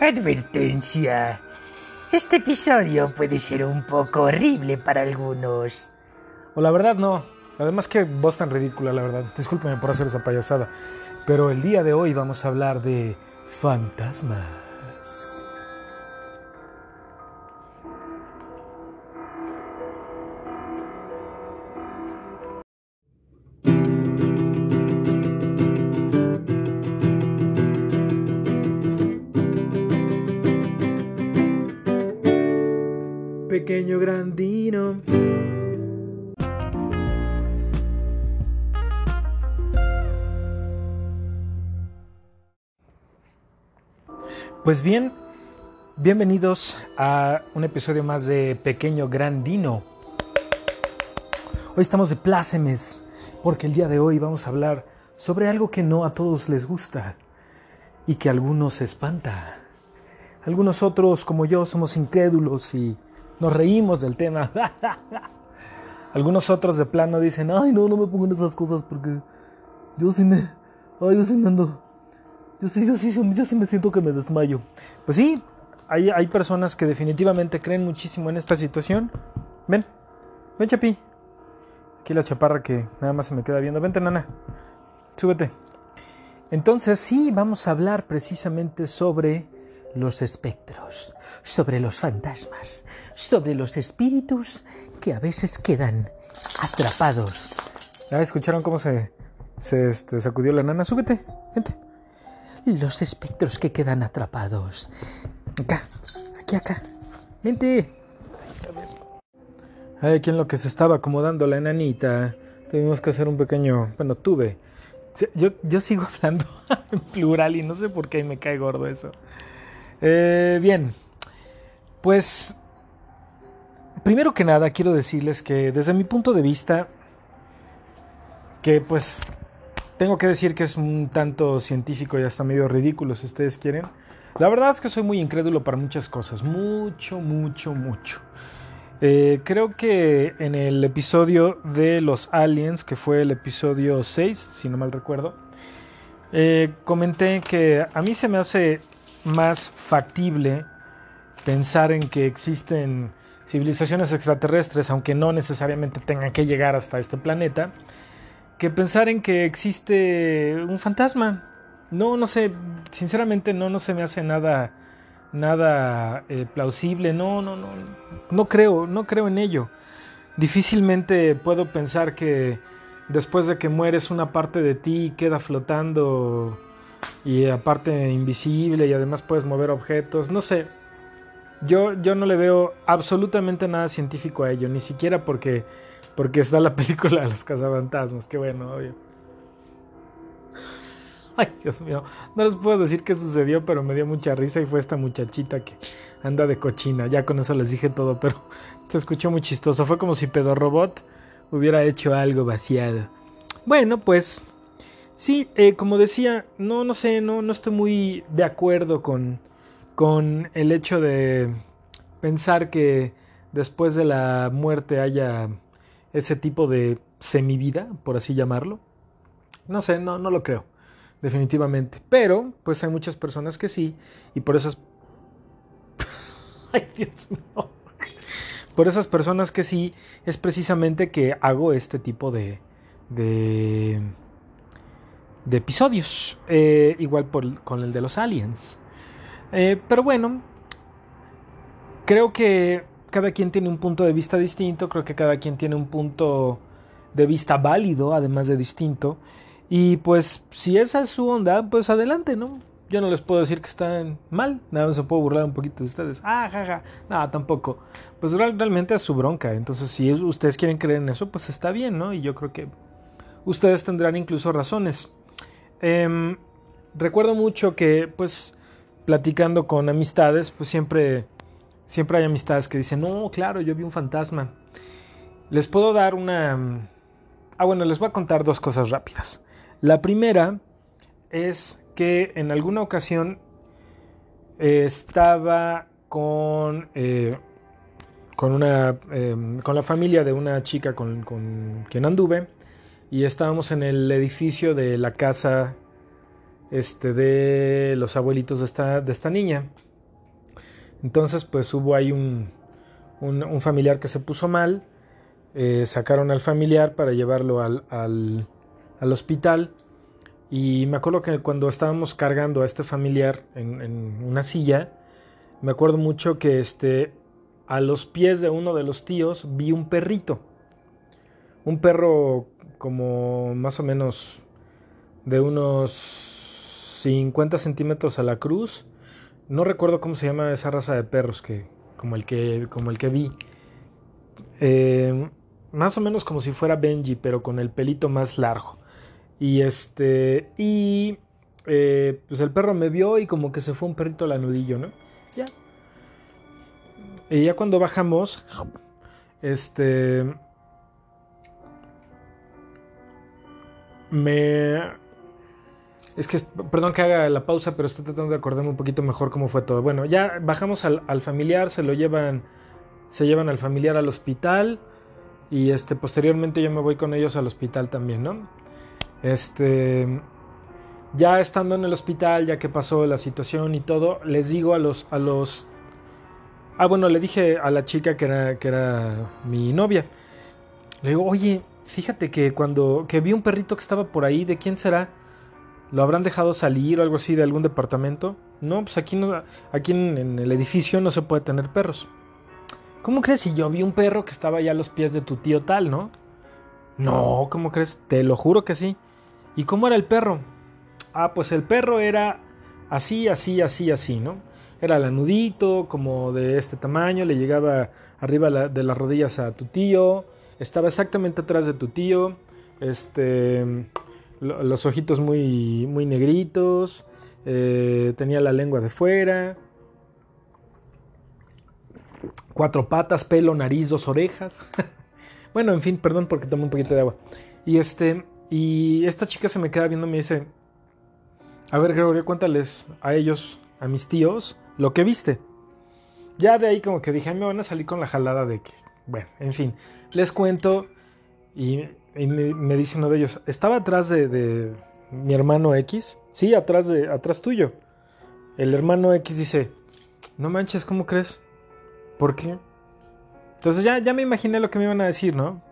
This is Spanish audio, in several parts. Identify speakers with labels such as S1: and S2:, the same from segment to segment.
S1: Advertencia. Este episodio puede ser un poco horrible para algunos.
S2: O la verdad no. Además que voz tan ridícula, la verdad. Discúlpeme por hacer esa payasada. Pero el día de hoy vamos a hablar de fantasmas. Pues bien, bienvenidos a un episodio más de Pequeño Grandino. Hoy estamos de plácemes porque el día de hoy vamos a hablar sobre algo que no a todos les gusta y que a algunos espanta. Algunos otros, como yo, somos incrédulos y nos reímos del tema. Algunos otros de plano dicen, ay no, no me pongan esas cosas porque yo sí me, ay, yo sí me ando, yo sí, yo sí, yo sí me siento que me desmayo. Pues sí, hay, hay personas que definitivamente creen muchísimo en esta situación. Ven, ven Chapi. Aquí la chaparra que nada más se me queda viendo. Vente, nana. Súbete. Entonces sí, vamos a hablar precisamente sobre los espectros, sobre los fantasmas, sobre los espíritus que a veces quedan atrapados. ¿Ya escucharon cómo se, se este, sacudió la nana? Súbete, vente. Los espectros que quedan atrapados. Acá, aquí, acá. Vente. Ay, aquí en lo que se estaba acomodando la enanita, tuvimos que hacer un pequeño. Bueno, tuve. Yo, yo sigo hablando en plural y no sé por qué me cae gordo eso. Eh, bien, pues primero que nada quiero decirles que desde mi punto de vista, que pues tengo que decir que es un tanto científico y hasta medio ridículo si ustedes quieren. La verdad es que soy muy incrédulo para muchas cosas, mucho, mucho, mucho. Eh, creo que en el episodio de los aliens, que fue el episodio 6, si no mal recuerdo, eh, comenté que a mí se me hace más factible pensar en que existen civilizaciones extraterrestres, aunque no necesariamente tengan que llegar hasta este planeta, que pensar en que existe un fantasma. No, no sé, sinceramente no, no se me hace nada, nada eh, plausible. No, no, no, no creo, no creo en ello. Difícilmente puedo pensar que después de que mueres una parte de ti queda flotando y aparte invisible y además puedes mover objetos, no sé. Yo, yo no le veo absolutamente nada científico a ello, ni siquiera porque, porque está la película de los cazafantasmas, qué bueno, obvio. Ay, Dios mío, no les puedo decir qué sucedió, pero me dio mucha risa y fue esta muchachita que anda de cochina. Ya con eso les dije todo, pero se escuchó muy chistoso. Fue como si Pedro Robot hubiera hecho algo vaciado. Bueno, pues Sí, eh, como decía, no, no sé, no, no estoy muy de acuerdo con, con el hecho de pensar que después de la muerte haya ese tipo de semivida, por así llamarlo. No sé, no, no lo creo, definitivamente. Pero, pues hay muchas personas que sí, y por esas... Ay, Dios mío. Por esas personas que sí, es precisamente que hago este tipo de... de de episodios, eh, igual con el de los aliens. Eh, pero bueno, creo que cada quien tiene un punto de vista distinto, creo que cada quien tiene un punto de vista válido, además de distinto. Y pues si esa es su onda, pues adelante, ¿no? Yo no les puedo decir que están mal, nada más se puedo burlar un poquito de ustedes. Ah, jaja, nada, tampoco. Pues realmente es su bronca, entonces si ustedes quieren creer en eso, pues está bien, ¿no? Y yo creo que ustedes tendrán incluso razones. Eh, recuerdo mucho que, pues, platicando con amistades, pues siempre, siempre hay amistades que dicen, no, claro, yo vi un fantasma. Les puedo dar una... Ah, bueno, les voy a contar dos cosas rápidas. La primera es que en alguna ocasión eh, estaba con, eh, con, una, eh, con la familia de una chica con, con quien anduve y estábamos en el edificio de la casa este, de los abuelitos de esta, de esta niña. Entonces, pues hubo ahí un, un, familiar que se puso mal. Eh, sacaron al familiar para llevarlo al, al, al, hospital. Y me acuerdo que cuando estábamos cargando a este familiar en, en, una silla, me acuerdo mucho que este, a los pies de uno de los tíos vi un perrito. Un perro como más o menos de unos 50 centímetros a la cruz. No recuerdo cómo se llama esa raza de perros que, como el que, como el que vi. Eh, más o menos como si fuera Benji, pero con el pelito más largo. Y este, y eh, pues el perro me vio y como que se fue un perrito al anudillo, ¿no? Ya. Y ya cuando bajamos, este, me es que, perdón que haga la pausa, pero estoy tratando de acordarme un poquito mejor cómo fue todo. Bueno, ya bajamos al, familiar, se lo llevan, se llevan al familiar al hospital y este, posteriormente yo me voy con ellos al hospital también, ¿no? Este, ya estando en el hospital, ya que pasó la situación y todo, les digo a los, a los, ah, bueno, le dije a la chica que era, que era mi novia, le digo, oye, fíjate que cuando, que vi un perrito que estaba por ahí, ¿de quién será? ¿Lo habrán dejado salir o algo así de algún departamento? No, pues aquí, no, aquí en, el edificio no se puede tener perros. ¿Cómo crees si yo vi un perro que estaba ya a los pies de tu tío tal, no? No, ¿cómo crees? Te lo juro que sí. ¿Y cómo era el perro? Ah, pues el perro era así, así, así, así, ¿no? Era lanudito, como de este tamaño, le llegaba arriba de las rodillas a tu tío, estaba exactamente atrás de tu tío, este los ojitos muy, muy negritos, eh, tenía la lengua de fuera, cuatro patas, pelo, nariz, dos orejas. bueno, en fin, perdón porque tomé un poquito de agua. Y este, y esta chica se me queda viendo y me dice, a ver Gregorio, cuéntales a ellos, a mis tíos, lo que viste. Ya de ahí como que dije, me van a salir con la jalada de que, bueno, en fin, les cuento y y me, dice uno de ellos, ¿estaba atrás de, mi hermano X? Sí, atrás, de, atrás tuyo. El hermano X dice, no manches, ¿cómo crees? ¿Por qué? Entonces ya, ya me imaginé lo que me iban a decir, ¿no?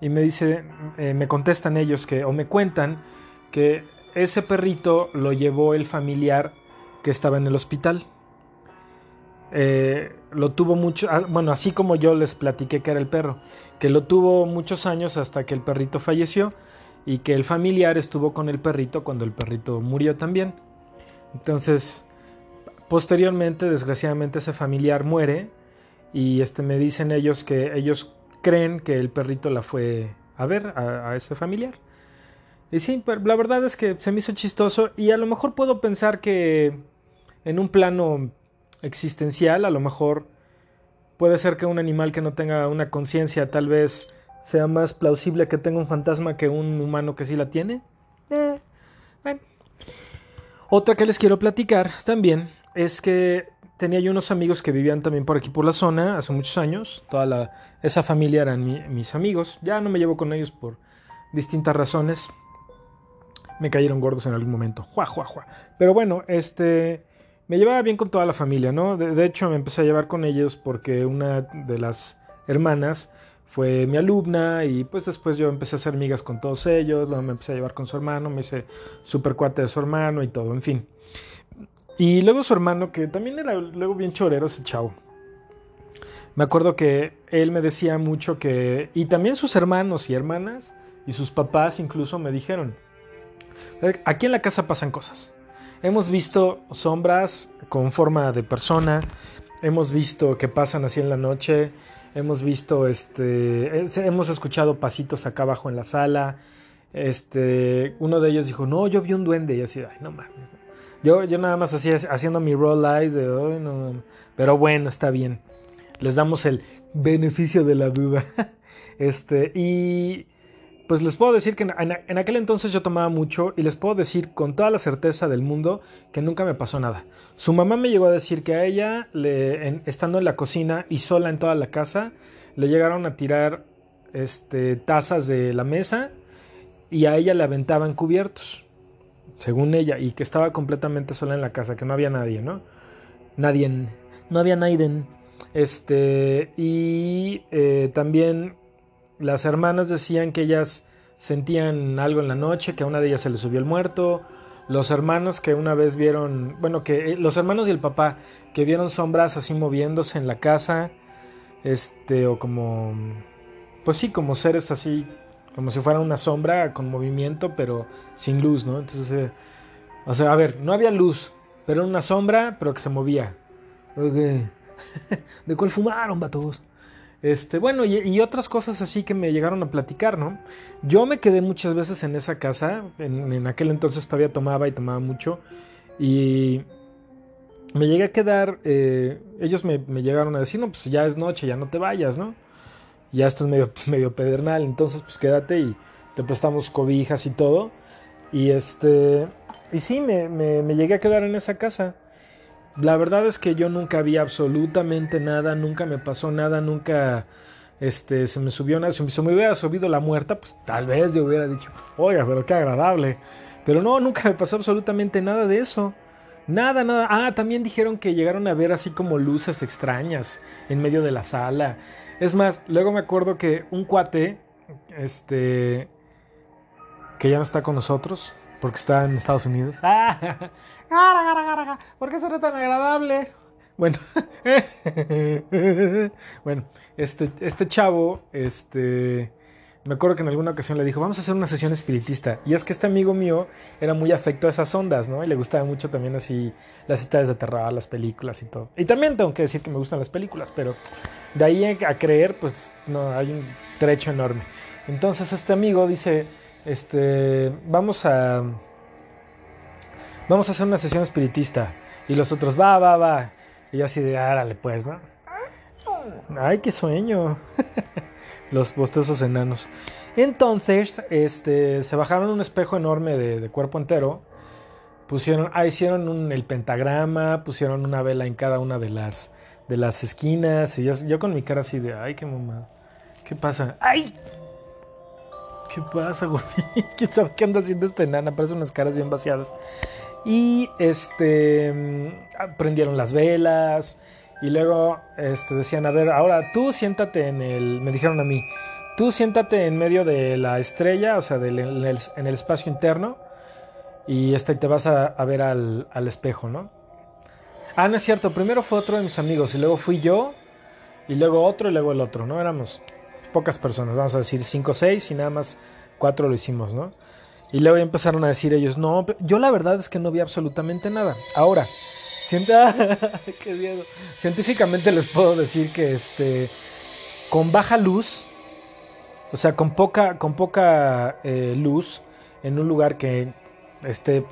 S2: Y me dice, eh, me contestan ellos que, o me cuentan que ese perrito lo llevó el familiar que estaba en el hospital. Eh, lo tuvo mucho, ah, bueno, así como yo les platiqué que era el perro, que lo tuvo muchos años hasta que el perrito falleció y que el familiar estuvo con el perrito cuando el perrito murió también. Entonces, posteriormente, desgraciadamente, ese familiar muere y este, me dicen ellos que ellos creen que el perrito la fue a ver a, ese familiar. Y sí, pero la verdad es que se me hizo chistoso y a lo mejor puedo pensar que en un plano existencial, a lo mejor puede ser que un animal que no tenga una conciencia tal vez sea más plausible que tenga un fantasma que un humano que sí la tiene. Eh, Otra que les quiero platicar también es que tenía yo unos amigos que vivían también por aquí por la zona hace muchos años. Toda la, esa familia eran mis amigos. Ya no me llevo con ellos por distintas razones. Me cayeron gordos en algún momento. Jua, jua, jua. Pero bueno, este me llevaba bien con toda la familia, ¿no? De, hecho, me empecé a llevar con ellos porque una de las hermanas fue mi alumna y pues después yo empecé a hacer amigas con todos ellos, luego me empecé a llevar con su hermano, me hice super cuate de su hermano y todo, en fin. Y luego su hermano, que también era luego bien chorero ese chavo. Me acuerdo que él me decía mucho que, y también sus hermanos y hermanas, y sus papás incluso me dijeron, aquí en la casa pasan cosas. Hemos visto sombras con forma de persona, hemos visto que pasan así en la noche, hemos visto este, hemos escuchado pasitos acá abajo en la sala. Este, uno de ellos dijo, no, yo vi un duende y así, ay, no mames. Yo, yo nada más así haciendo mi roll eyes de, no, pero bueno, está bien. Les damos el beneficio de la duda. Este, y pues les puedo decir que en, aquel entonces yo tomaba mucho y les puedo decir con toda la certeza del mundo que nunca me pasó nada. Su mamá me llegó a decir que a ella, estando en la cocina y sola en toda la casa, le llegaron a tirar este, tazas de la mesa y a ella le aventaban cubiertos, según ella, y que estaba completamente sola en la casa, que no había nadie, ¿no? Nadie, no había Naiden. Este, y eh, también las hermanas decían que ellas sentían algo en la noche, que a una de ellas se le subió el muerto. Los hermanos que una vez vieron, bueno, que eh, los hermanos y el papá que vieron sombras así moviéndose en la casa, este, o como, pues sí, como seres así, como si fuera una sombra con movimiento, pero sin luz, ¿no? Entonces, eh, o sea, a ver, no había luz, pero era una sombra, pero que se movía. ¿De cuál fumaron, vatos? Este, bueno, y, otras cosas así que me llegaron a platicar, ¿no? Yo me quedé muchas veces en esa casa, en, aquel entonces todavía tomaba y tomaba mucho, y me llegué a quedar, eh, ellos me, llegaron a decir, no, pues ya es noche, ya no te vayas, ¿no? Ya estás medio, medio pedernal, entonces pues quédate y te prestamos cobijas y todo. Y este, y sí, me, me llegué a quedar en esa casa. La verdad es que yo nunca vi absolutamente nada, nunca me pasó nada, nunca este, se me subió nada. Si me hubiera subido la muerta, pues tal vez yo hubiera dicho, oiga, pero qué agradable. Pero no, nunca me pasó absolutamente nada de eso. Nada, nada. Ah, también dijeron que llegaron a ver así como luces extrañas en medio de la sala. Es más, luego me acuerdo que un cuate, este, que ya no está con nosotros, porque está en Estados Unidos. Ah, ¿Por qué será tan agradable? Bueno, bueno, este, este chavo, este, me acuerdo que en alguna ocasión le dijo, vamos a hacer una sesión espiritista. Y es que este amigo mío era muy afecto a esas ondas, ¿no? Y le gustaba mucho también así las historias de terror, las películas y todo. Y también tengo que decir que me gustan las películas, pero de ahí a creer, pues no, hay un trecho enorme. Entonces este amigo dice, este, vamos a vamos a hacer una sesión espiritista. Y los otros, va, va, va. Y así de, árale, pues, ¿no? Ay, qué sueño. los bostezosos enanos. Entonces, este, se bajaron un espejo enorme de, cuerpo entero. Pusieron, ah, hicieron el pentagrama, pusieron una vela en cada una de las, de las esquinas. Y yo, con mi cara así de, ay, qué mamá. ¿Qué pasa? ¡Ay! ¿Qué pasa, gordito? ¿Quién sabe qué anda haciendo esta enana? Parece unas caras bien vaciadas. Y este mm, prendieron las velas y luego este, decían, a ver, ahora tú siéntate en el, me dijeron a mí, tú siéntate en medio de la estrella, o sea, en, el, espacio interno y este, te vas a, ver al, al, espejo, ¿no? Ah, no es cierto, primero fue otro de mis amigos y luego fui yo y luego otro y luego el otro, ¿no? Éramos pocas personas, vamos a decir cinco o seis y nada más cuatro lo hicimos, ¿no? Y luego empezaron a decir ellos, no, yo la verdad es que no vi absolutamente nada. Ahora, qué científicamente les puedo decir que este, con baja luz, o sea, con poca, con poca eh, luz, en un lugar que esté,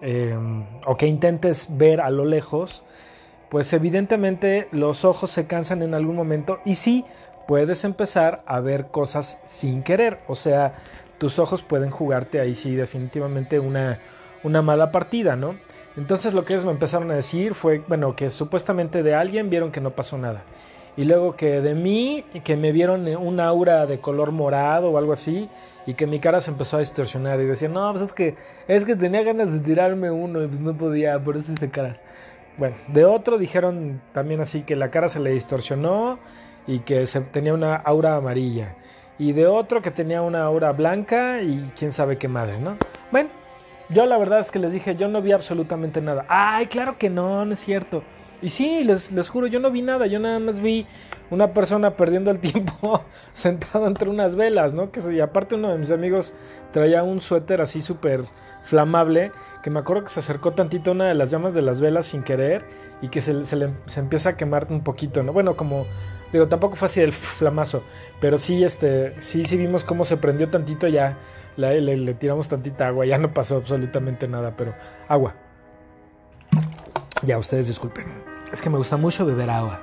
S2: em, o que intentes ver a lo lejos, pues evidentemente los ojos se cansan en algún momento y sí puedes empezar a ver cosas sin querer, o sea, tus ojos pueden jugarte ahí sí definitivamente una, una mala partida, ¿no? Entonces lo que ellos me empezaron a decir fue, bueno, que supuestamente de alguien vieron que no pasó nada. Y luego que de mí, que me vieron un aura de color morado o algo así, y que mi cara se empezó a distorsionar. Y decían, no, pues es que, es que tenía ganas de tirarme uno y pues no podía, por eso hice caras. Bueno, de otro dijeron también así que la cara se le distorsionó y que se, tenía una aura amarilla y de otro que tenía una aura blanca y quién sabe qué madre, ¿no? Bueno, yo la verdad es que les dije, yo no vi absolutamente nada. Ay, claro que no, no es cierto. Y sí, les, les juro, yo no vi nada, yo nada más vi una persona perdiendo el tiempo sentado entre unas velas, ¿no? Que y aparte uno de mis amigos traía un suéter así súper flamable, que me acuerdo que se acercó tantito a una de las llamas de las velas sin querer y que se, se, le, se empieza a quemar un poquito, ¿no? Bueno, como Digo, tampoco fue así el flamazo, pero sí, este, sí, sí vimos cómo se prendió tantito ya, le, tiramos tantita agua, ya no pasó absolutamente nada, pero agua. Ya, ustedes disculpen. Es que me gusta mucho beber agua.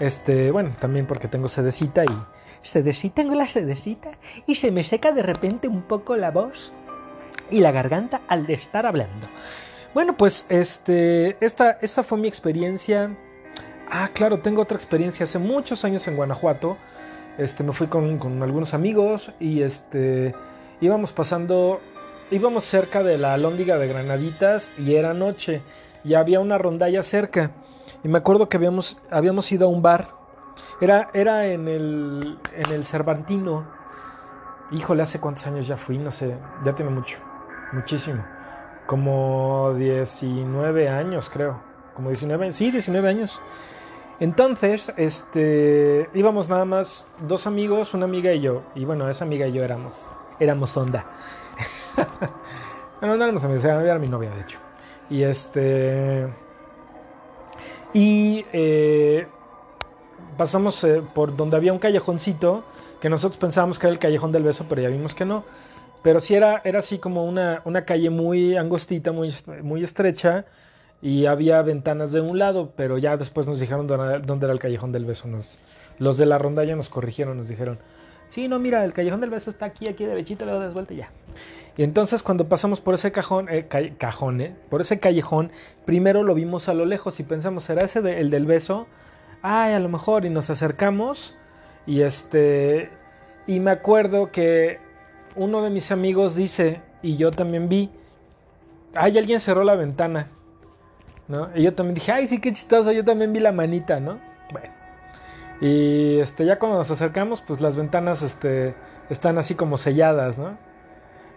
S2: Este, bueno, también porque tengo sedecita y... Sedecita, tengo la sedecita y se me seca de repente un poco la voz y la garganta al de estar hablando. Bueno, pues este, esta, esta fue mi experiencia Ah, claro, tengo otra experiencia. Hace muchos años en Guanajuato, este, me fui con, algunos amigos y este, íbamos pasando, íbamos cerca de la alhóndiga de Granaditas y era noche y había una rondalla cerca. Y me acuerdo que habíamos, habíamos ido a un bar. Era, era en, el, en el Cervantino. Híjole, hace cuántos años ya fui, no sé, ya tiene mucho, muchísimo. Como 19 años, creo. Como 19, sí, 19 años. Entonces, este, íbamos nada más dos amigos, una amiga y yo. Y bueno, esa amiga y yo éramos, éramos onda. bueno, no éramos amigos, era mi novia, de hecho. Y este, y eh, pasamos eh, por donde había un callejoncito que nosotros pensábamos que era el callejón del beso, pero ya vimos que no. Pero sí era, era así como una, una calle muy angostita, muy, muy estrecha, y había ventanas de un lado, pero ya después nos dijeron dónde era el callejón del beso. Nos, los de la rondalla nos corrigieron, nos dijeron, sí, no, mira, el callejón del beso está aquí, aquí derechito, le das vuelta y ya. Y entonces cuando pasamos por ese cajón, eh, cajón, eh, por ese callejón, primero lo vimos a lo lejos y pensamos, ¿será ese el del beso? Ay, a lo mejor, y nos acercamos y este, y me acuerdo que uno de mis amigos dice, y yo también vi, ay, alguien cerró la ventana, ¿no? Y yo también dije, ay, sí, qué chistoso, yo también vi la manita, ¿no? Bueno. Y este, ya cuando nos acercamos, pues las ventanas este, están así como selladas, ¿no?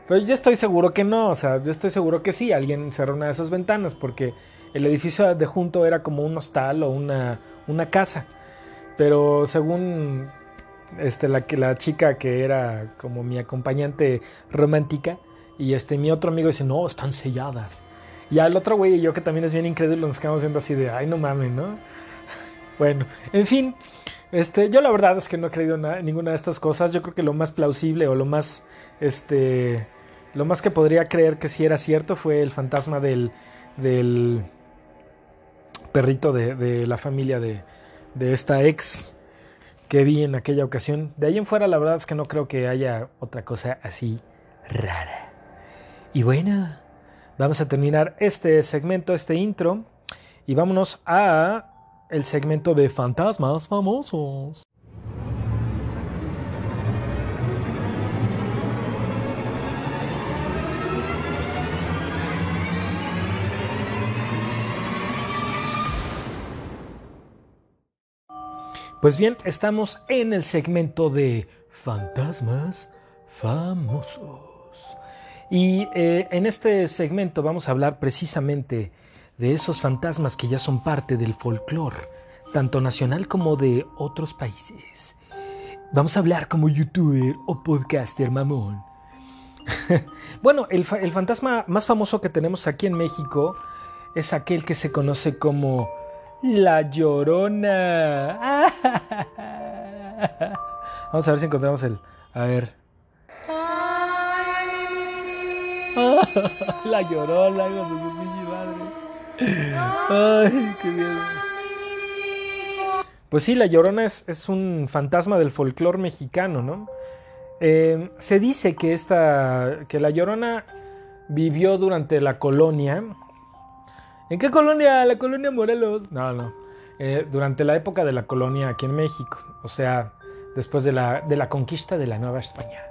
S2: Pero yo estoy seguro que no, o sea, yo estoy seguro que sí, alguien cerró una de esas ventanas porque el edificio de junto era como un hostal o una, una casa. Pero según este, la, la chica que era como mi acompañante romántica y este, mi otro amigo dice, no, están selladas. Y al otro güey y yo que también es bien incrédulo nos quedamos viendo así de, ay, no mames, ¿no? bueno, en fin, este, yo la verdad es que no he creído en ninguna de estas cosas. Yo creo que lo más plausible o lo más, este, lo más que podría creer que sí era cierto fue el fantasma del, del perrito de, la familia de, de, esta ex que vi en aquella ocasión. De ahí en fuera, la verdad es que no creo que haya otra cosa así rara. Y bueno, vamos a terminar este segmento, este intro, y vámonos a el segmento de fantasmas famosos. Pues bien, estamos en el segmento de fantasmas famosos. Y eh, en este segmento vamos a hablar precisamente de esos fantasmas que ya son parte del folclore, tanto nacional como de otros países. Vamos a hablar como youtuber o podcaster mamón. bueno, el, el fantasma más famoso que tenemos aquí en México es aquel que se conoce como la Llorona. Vamos a ver si encontramos el. A ver. la Llorona, de su madre. Ay, qué. Pues sí, la Llorona es, es un fantasma del folclore mexicano, ¿no? Eh, se dice que esta. que la Llorona vivió durante la colonia ¿En qué colonia? La colonia Morelos. No, no. Eh, durante la época de la colonia aquí en México, o sea, después de la, de la conquista de la Nueva España.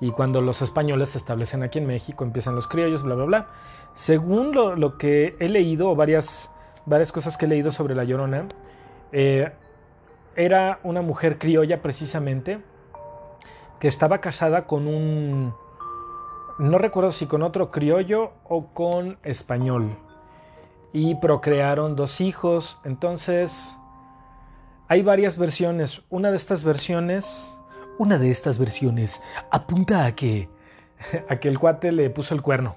S2: Y cuando los españoles se establecen aquí en México, empiezan los criollos, bla, bla, bla. Según lo, que he leído, varias, varias cosas que he leído sobre La Llorona, eh, era una mujer criolla precisamente, que estaba casada con un... No recuerdo si con otro criollo o con español y procrearon dos hijos. Entonces, hay varias versiones. Una de estas versiones, una de estas versiones apunta a que, a que el cuate le puso el cuerno.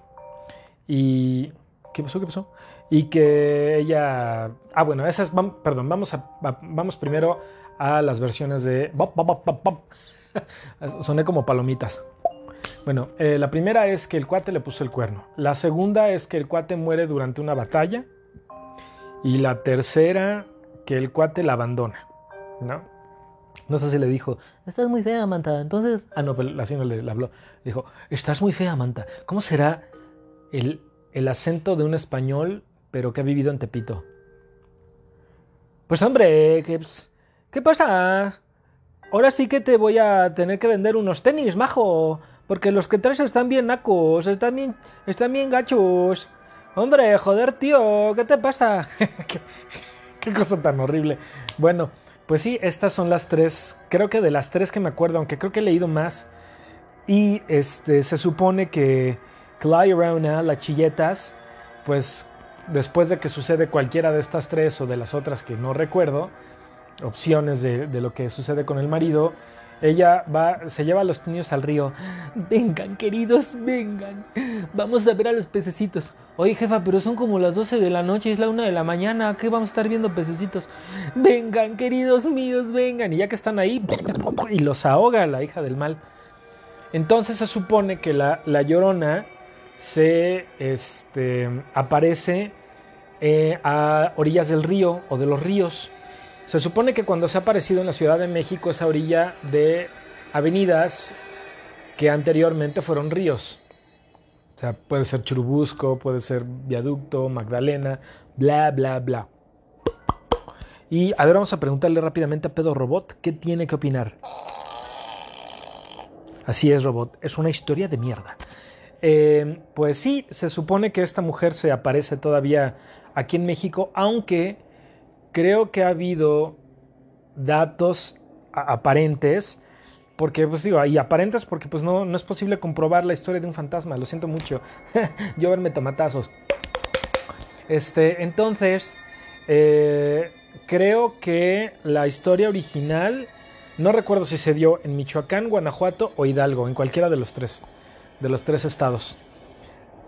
S2: Y ¿qué pasó? ¿Qué pasó? Y que ella, ah bueno, esas, perdón, vamos vamos primero a las versiones de, soné como palomitas. Bueno, eh, la primera es que el cuate le puso el cuerno. La segunda es que el cuate muere durante una batalla. Y la tercera, que el cuate la abandona. ¿No? No sé si le dijo, estás muy fea, Manta. Entonces, ah, no, pero así no le, le habló. Dijo, estás muy fea, Manta. ¿Cómo será el, el acento de un español, pero que ha vivido en Tepito? Pues hombre, ¿qué, ¿qué pasa? Ahora sí que te voy a tener que vender unos tenis, majo. Porque los que traes están bien nacos, están bien, están bien gachos. Hombre, joder, tío, ¿qué te pasa? Qué cosa tan horrible. Bueno, pues sí, estas son las tres. Creo que de las tres que me acuerdo, aunque creo que he leído más. Y este se supone que Clyarona, las chilletas, pues después de que sucede cualquiera de estas tres o de las otras que no recuerdo, opciones de lo que sucede con el marido, ella va, se lleva a los niños al río. Vengan, queridos, vengan. Vamos a ver a los pececitos. Oye, jefa, pero son como las 12 de la noche, es la 1 de la mañana. ¿Qué vamos a estar viendo pececitos? Vengan, queridos míos, vengan. Y ya que están ahí, y los ahoga la hija del mal. Entonces se supone que la, la llorona se este, aparece eh, a orillas del río o de los ríos. Se supone que cuando se ha aparecido en la Ciudad de México es a orilla de avenidas que anteriormente fueron ríos. O sea, puede ser Churubusco, puede ser Viaducto, Magdalena, bla, bla, bla. Y a ver, vamos a preguntarle rápidamente a Pedro Robot qué tiene que opinar. Así es, Robot, es una historia de mierda. Eh, pues sí, se supone que esta mujer se aparece todavía aquí en México, aunque creo que ha habido datos aparentes, porque pues digo, y aparentes porque pues no, no es posible comprobar la historia de un fantasma, lo siento mucho, yo verme tomatazos. Este, entonces, eh, creo que la historia original, no recuerdo si se dio en Michoacán, Guanajuato o Hidalgo, en cualquiera de los tres, de los tres estados.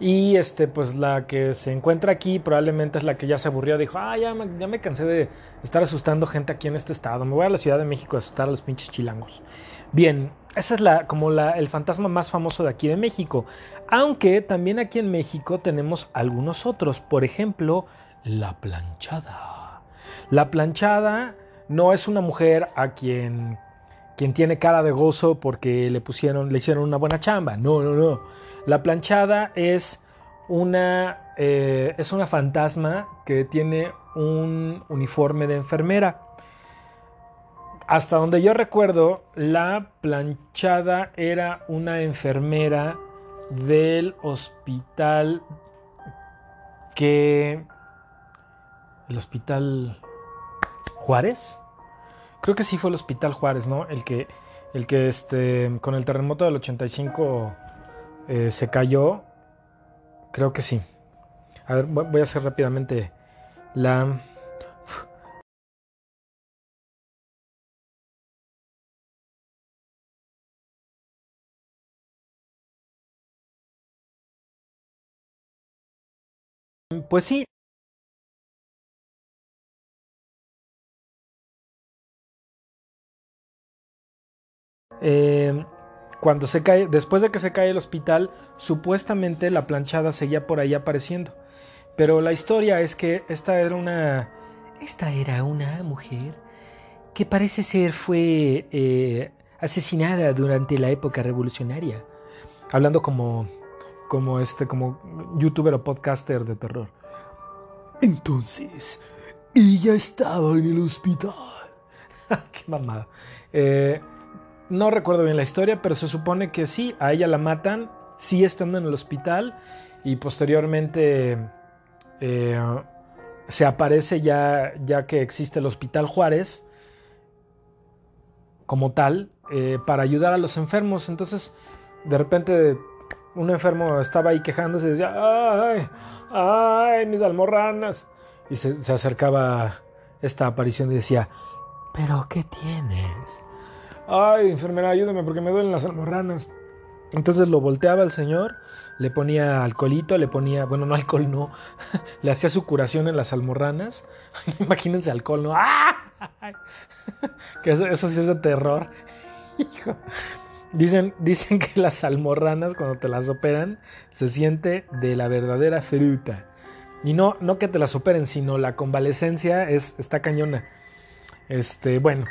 S2: Y este, pues la que se encuentra aquí probablemente es la que ya se aburrió. Dijo, ah, ya me, ya me cansé de estar asustando gente aquí en este estado. Me voy a la Ciudad de México a asustar a los pinches chilangos. Bien, esa es la, como la, el fantasma más famoso de aquí de México. Aunque también aquí en México tenemos algunos otros. Por ejemplo, la planchada. La planchada no es una mujer a quien, quien tiene cara de gozo porque le pusieron, le hicieron una buena chamba. No, no, no. La planchada es una, eh, es una fantasma que tiene un uniforme de enfermera. Hasta donde yo recuerdo, la planchada era una enfermera del hospital que... El hospital Juárez. Creo que sí fue el hospital Juárez, ¿no? El que, el que este, con el terremoto del 85 eh, se cayó. Creo que sí. A ver, voy a hacer rápidamente la... Pues sí. Eh, cuando se cae, después de que se cae el hospital, supuestamente la planchada seguía por ahí apareciendo. Pero la historia es que esta era una. Esta era una mujer que parece ser fue eh, asesinada durante la época revolucionaria. Hablando como. como este. como youtuber o podcaster de terror. Entonces, ella estaba en el hospital. Qué mamada. Eh, no recuerdo bien la historia, pero se supone que sí, a ella la matan, sí estando en el hospital y posteriormente eh, se aparece ya, ya que existe el Hospital Juárez como tal eh, para ayudar a los enfermos. Entonces, de repente un enfermo estaba ahí quejándose y decía, ay, ay, mis almorranas. Y se, se acercaba esta aparición y decía, pero ¿qué tienes? Ay, enfermera, ayúdame porque me duelen las almorranas. Entonces lo volteaba el señor, le ponía alcoholito, le ponía, bueno, no alcohol, no, le hacía su curación en las almorranas. Imagínense alcohol, ¿no? ¡Ah! Que eso, eso, sí es de terror. Dicen, dicen que las almorranas cuando te las operan se siente de la verdadera fruta. Y no, no que te las operen, sino la convalecencia es, está cañona. Este, bueno,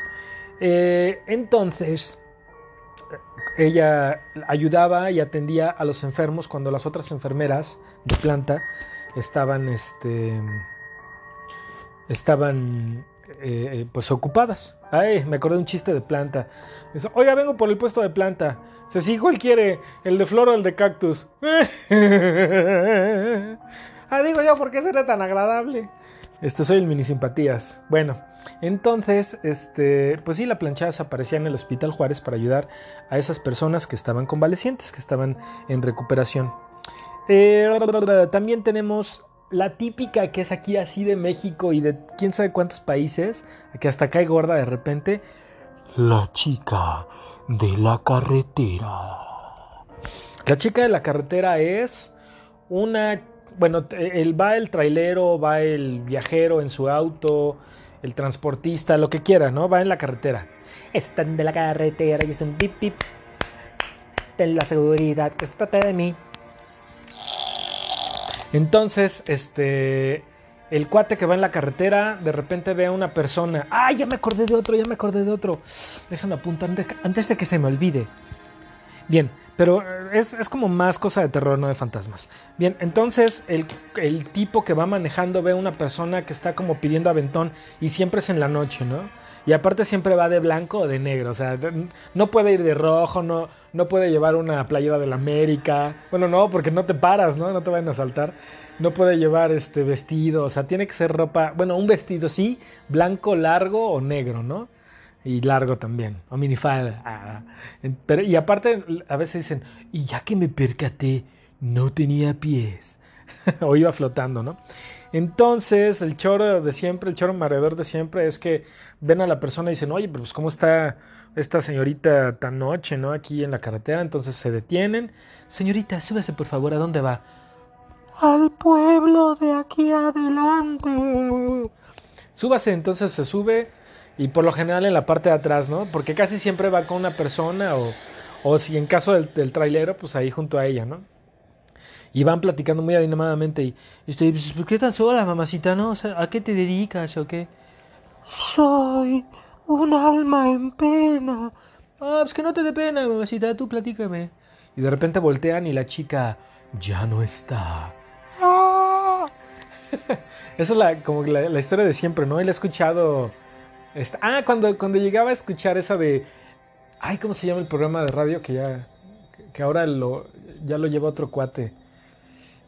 S2: eh, entonces, ella ayudaba y atendía a los enfermos cuando las otras enfermeras de planta estaban, este, estaban eh, pues ocupadas. Ay, me acordé de un chiste de planta. Oiga, vengo por el puesto de planta. Se sí, ¿cuál quiere? ¿El de flor o el de cactus? ah, digo yo, ¿por qué será tan agradable? Este, soy el mini simpatías. Bueno, entonces, este, pues sí, la planchada se aparecía en el Hospital Juárez para ayudar a esas personas que estaban convalecientes, que estaban en recuperación. Eh, también tenemos la típica que es aquí así de México y de quién sabe cuántos países, que hasta cae gorda de repente.
S3: La chica de la carretera.
S2: La chica de la carretera es una, bueno, el, va el trailero, va el viajero en su auto, el transportista, lo que quiera, ¿no? Va en la carretera. Están de la carretera y dicen pip pip. Ten la seguridad que se trata de mí. Entonces, este, el cuate que va en la carretera, de repente ve a una persona. ¡Ay, ya me acordé de otro! Ya me acordé de otro. Déjame apuntar antes de que se me olvide. Bien, pero es, como más cosa de terror, no de fantasmas. Bien, entonces el, el, tipo que va manejando ve una persona que está como pidiendo aventón y siempre es en la noche, ¿no? Y aparte siempre va de blanco o de negro, o sea, no puede ir de rojo, no, no puede llevar una playera de la América. Bueno, no, porque no te paras, ¿no? No te van a saltar. No puede llevar este vestido, o sea, tiene que ser ropa, bueno, un vestido sí, blanco, largo o negro, ¿no? Y largo también, o minifalda. Ah, pero, y aparte, a veces dicen, y ya que me percaté, no tenía pies. o iba flotando, ¿no? Entonces, el choro de siempre, el choro mareador de siempre es que ven a la persona y dicen, oye, pues ¿cómo está esta señorita tan noche, ¿no? Aquí en la carretera. Entonces se detienen. Señorita, súbase por favor, ¿a dónde va?
S3: Al pueblo de aquí adelante.
S2: Súbase, entonces se sube y por lo general en la parte de atrás, ¿no? Porque casi siempre va con una persona o, o si en caso del, del trailero, pues ahí junto a ella, ¿no? Y van platicando muy animadamente y, estoy, pues, ¿por qué tan sola, mamacita? ¿No? ¿A qué te dedicas o qué?
S3: Soy un alma en pena.
S2: Ah, pues que no te dé pena, mamacita, tú platícame. Y de repente voltean y la chica ya no está. Ah. Esa es la, como la, la, historia de siempre, ¿no? Él ha escuchado. Esta, ah, cuando, cuando llegaba a escuchar esa de. Ay, ¿cómo se llama el programa de radio? Que ya. Que ahora lo, ya lo lleva otro cuate.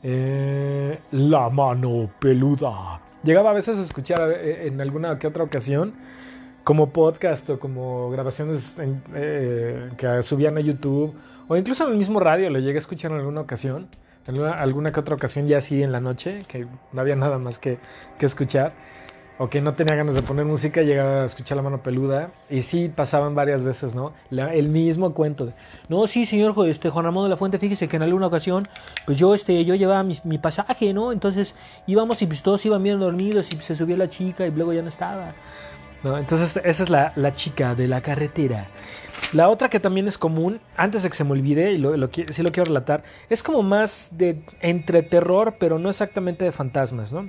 S2: Eh, la mano peluda. Llegaba a veces a escuchar eh, en alguna que otra ocasión como podcast o como grabaciones eh, que subían a YouTube o incluso en el mismo radio lo llegué a escuchar en alguna ocasión, alguna, alguna que otra ocasión ya así en la noche, que no había nada más que, que escuchar o que no tenía ganas de poner música, llegaba a escuchar la mano peluda. Y sí, pasaban varias veces, ¿no? el mismo cuento. no, sí, señor este, Juan Ramón de la Fuente, fíjese que en alguna ocasión, pues yo, este, yo llevaba mi, pasaje, ¿no? Entonces íbamos y pues todos iban bien dormidos y se subió la chica y luego ya no estaba. Entonces esa es la, chica de la carretera. La otra que también es común, antes de que se me olvide, y lo, sí lo quiero relatar, es como más de entre terror, pero no exactamente de fantasmas, ¿no?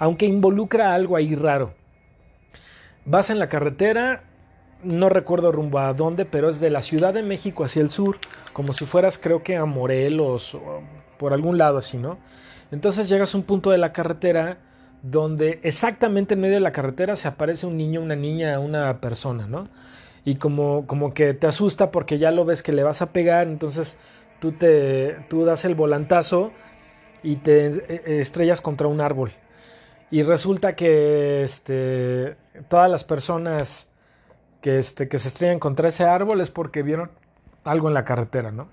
S2: Aunque involucra algo ahí raro. Vas en la carretera, no recuerdo rumbo a dónde, pero es de la Ciudad de México hacia el sur, como si fueras creo que a Morelos o por algún lado así, ¿no? Entonces llegas a un punto de la carretera donde exactamente en medio de la carretera se aparece un niño, una niña, una persona, ¿no? Y como, como que te asusta porque ya lo ves que le vas a pegar, entonces tú, te, tú das el volantazo y te e, estrellas contra un árbol. Y resulta que este, todas las personas que, este, que se estrellan contra ese árbol es porque vieron algo en la carretera, ¿no?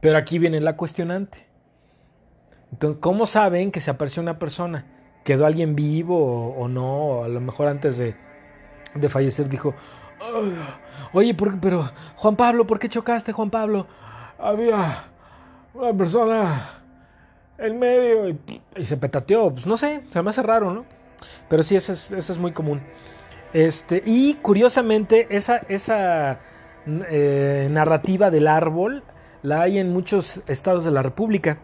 S2: Pero aquí viene la cuestionante. Entonces, ¿cómo saben que se apareció una persona? quedó alguien vivo o, no, a lo mejor antes de, de fallecer dijo, oye, pero Juan Pablo, ¿por qué chocaste, Juan Pablo? Había una persona en medio y, se petateó, pues no sé, se me hace raro, ¿no? Pero sí, eso es, es muy común. Este, y curiosamente, esa, esa eh, narrativa del árbol la hay en muchos estados de la República.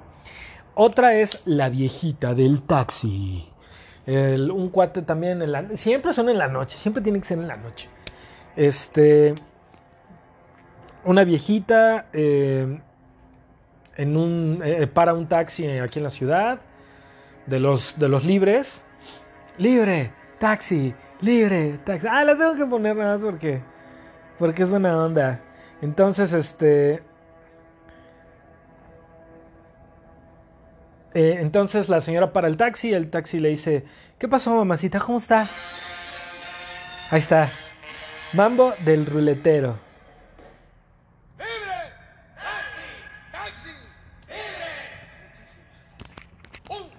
S2: Otra es la viejita del taxi un cuate también en la, siempre son en la noche, siempre tiene que ser en la noche. Este, una viejita eh, en un, eh, para un taxi aquí en la ciudad de los, de los libres. Libre, taxi, libre, taxi. Ah, la tengo que poner nada más porque, porque es buena onda. Entonces, este, Eh, entonces la señora para el taxi, el taxi le dice, ¿qué pasó mamacita? ¿Cómo está? Ahí está. Mambo del ruletero.
S4: ¡Libre! ¡Taxi! ¡Taxi! ¡Libre! ¡Un,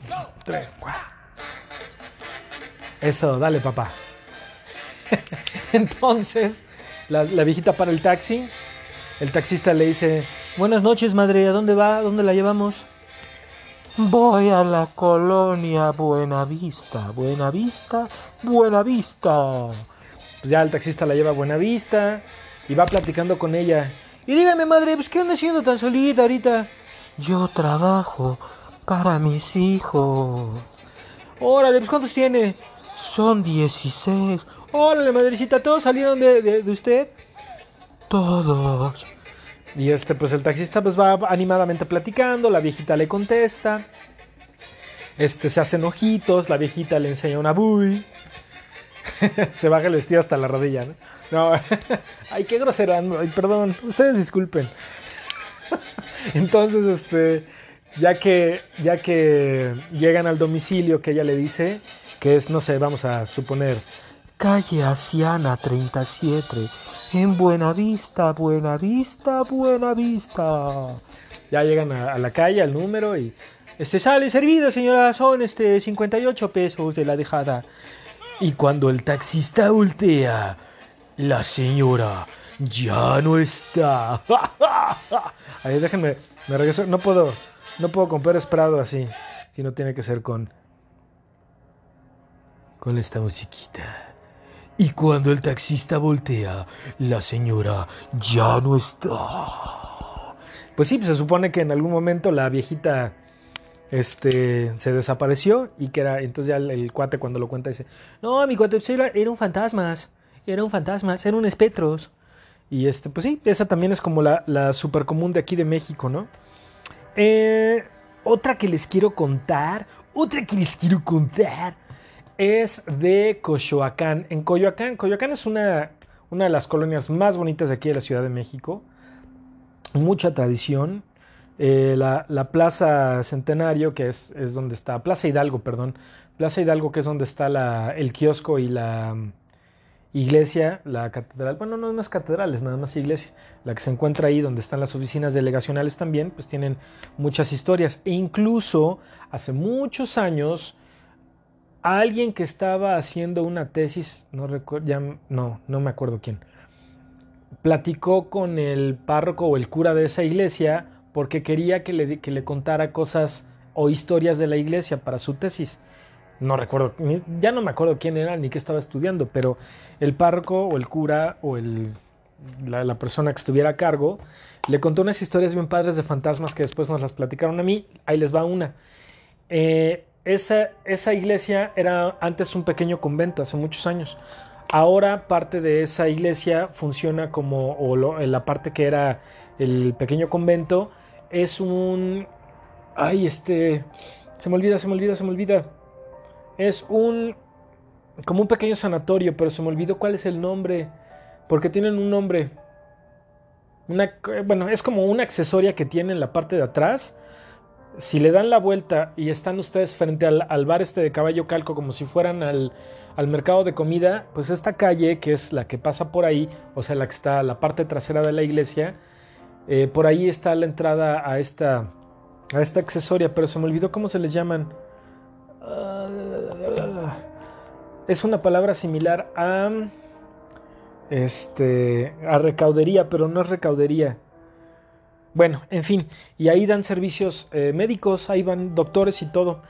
S2: Eso, dale papá. Entonces, la, viejita para el taxi. El taxista le dice, buenas noches madre, ¿a dónde va? ¿Dónde la llevamos?
S3: Voy a la colonia Buenavista, Buenavista, Buenavista.
S2: Pues ya el taxista la lleva a Buenavista y va platicando con ella. Y dígame madre, pues ¿qué anda haciendo tan solita ahorita?
S3: Yo trabajo para mis hijos.
S2: Órale, pues ¿cuántos tiene?
S3: Son 16,
S2: Órale, madrecita, ¿todos salieron de, de- usted?
S3: todos.
S2: Y este, pues el taxista pues va animadamente platicando, la viejita le contesta. Este, se hacen ojitos, la viejita le enseña una bui. se baja el vestido hasta la rodilla, ¿no? No, ay, qué grosera, perdón, ustedes disculpen. Entonces, este, ya que, ya que llegan al domicilio que ella le dice, que es, no sé, vamos a suponer,
S3: Calle Asiana 37, en Buenavista, Buenavista, Buenavista.
S2: Ya llegan a, la calle, al número y... Este sale servido, señora, son este 58 pesos de la dejada. Y cuando el taxista voltea, la señora ya no está. Ahí déjenme, me regreso. No puedo, no puedo comprar esperado así. Si no tiene que ser con... Con esta musiquita. Y cuando el taxista voltea, la señora ya no está. Pues sí, pues se supone que en algún momento la viejita este, se desapareció y que era, entonces ya el, cuate cuando lo cuenta dice, no, mi cuate pues era, un fantasmas, era un fantasmas, era un espectros. Y este, pues sí, esa también es como la, la común de aquí de México, ¿no? Eh, otra que les quiero contar, otra que les quiero contar es de Coyoacán. En Coyoacán, Coyoacán es una, una de las colonias más bonitas de aquí de la Ciudad de México. Mucha tradición. Eh, la, la Plaza Centenario, que es, es donde está, Plaza Hidalgo, perdón. Plaza Hidalgo, que es donde está la, el kiosco y la iglesia, la catedral. Bueno, no, no es catedral, es nada más iglesia. La que se encuentra ahí, donde están las oficinas delegacionales también, pues tienen muchas historias. E incluso hace muchos años alguien que estaba haciendo una tesis, no recuerdo, ya no, no me acuerdo quién, platicó con el párroco o el cura de esa iglesia porque quería que le, que le contara cosas o historias de la iglesia para su tesis. No recuerdo, ya no me acuerdo quién era ni qué estaba estudiando, pero el párroco o el cura o el, la, persona que estuviera a cargo le contó unas historias bien padres de fantasmas que después nos las platicaron a mí. Ahí les va una. Eh, esa, esa iglesia era antes un pequeño convento, hace muchos años. Ahora parte de esa iglesia funciona como, o la parte que era el pequeño convento, es un... Ay, este... Se me olvida, se me olvida, se me olvida. Es un... Como un pequeño sanatorio, pero se me olvidó cuál es el nombre. Porque tienen un nombre. Una, bueno, es como una accesoria que tiene en la parte de atrás si le dan la vuelta y están ustedes frente al, al bar este de caballo calco como si fueran al, al mercado de comida, pues esta calle, que es la que pasa por ahí, o sea, la que está la parte trasera de la iglesia, eh, por ahí está la entrada a esta, a esta accesoria, pero se me olvidó cómo se les llaman. Ah, es una palabra similar a... Este, a recaudería, pero no es recaudería. Bueno, en fin, y ahí dan servicios eh, médicos, ahí van doctores y todo.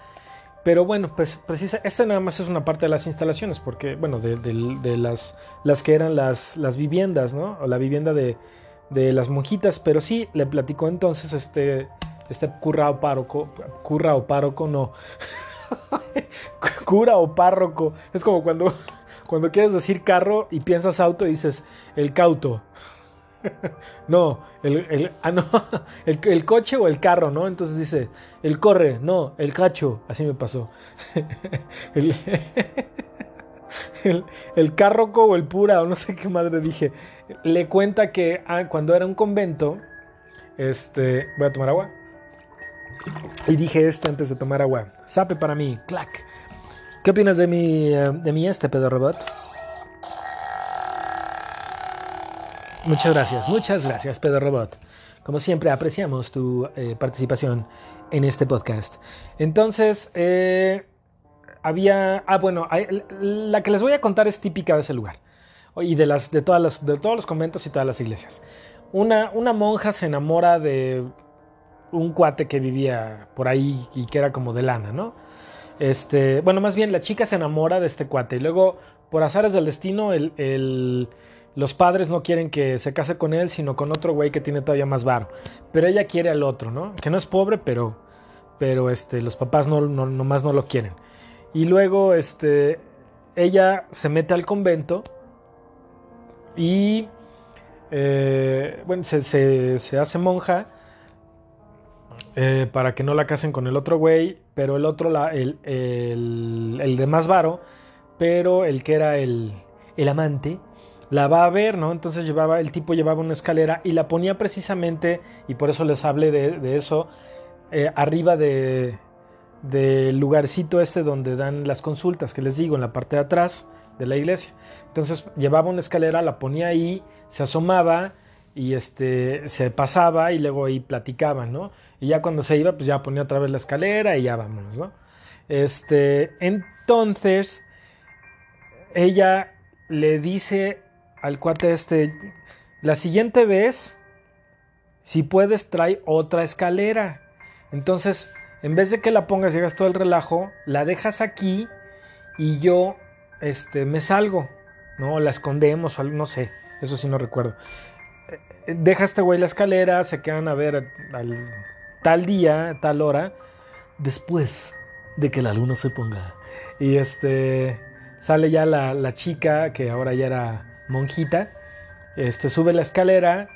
S2: Pero bueno, pues precisa, esta nada más es una parte de las instalaciones, porque, bueno, de, las, las que eran las, las viviendas, ¿no? O la vivienda de, de las monjitas, pero sí, le platicó entonces este, este cura o párroco, cura o párroco, no, cura o párroco, es como cuando, cuando quieres decir carro y piensas auto y dices el cauto. No, el, el- ah, no, el, coche o el carro, ¿no? Entonces dice, el corre, no, el cacho, así me pasó. El, el, el cárroco o el pura, o no sé qué madre dije. Le cuenta que ah, cuando era un convento, este, voy a tomar agua. Y dije este antes de tomar agua. Sape para mí, clac. ¿Qué opinas de mi, eh, de este pedo robot? Muchas gracias, muchas gracias, Pedro Robot. Como siempre, apreciamos tu eh, participación en este podcast. Entonces, eh, había. Ah, bueno, la que les voy a contar es típica de ese lugar. Y de, las, de, todas las, de todos los conventos y todas las iglesias. Una, una monja se enamora de un cuate que vivía por ahí y que era como de lana, ¿no? Este, bueno, más bien la chica se enamora de este cuate y luego, por azares del destino, el, el- los padres no quieren que se case con él, sino con otro güey que tiene todavía más varo. Pero ella quiere al otro, ¿no? Que no es pobre, pero, pero este, los papás no, no, nomás no lo quieren. Y luego, este, ella se mete al convento y, eh, bueno, se, se- se hace monja eh, para que no la casen con el otro güey, pero el otro, la, el, el, el de más varo, pero el que era el, el amante, la va a ver, ¿no? Entonces llevaba, el tipo llevaba una escalera y la ponía precisamente, y por eso les hablé de, eso, eh, arriba de del lugarcito este donde dan las consultas, que les digo, en la parte de atrás de la iglesia. Entonces llevaba una escalera, la ponía ahí, se asomaba y este se pasaba y luego ahí platicaban, ¿no? Y ya cuando se iba, pues ya ponía otra vez la escalera y ya vámonos, ¿no? Este, entonces ella le dice al cuate este, la siguiente vez, si puedes, trae otra escalera. Entonces, en vez de que la pongas y hagas todo el relajo, la dejas aquí y yo este, me salgo, ¿no? La escondemos o algo, no sé, eso sí no recuerdo. Deja este güey la escalera, se quedan a ver al tal día, tal hora, después de que la luna se ponga. Y este sale ya la, la chica, que ahora ya era monjita, este sube la escalera,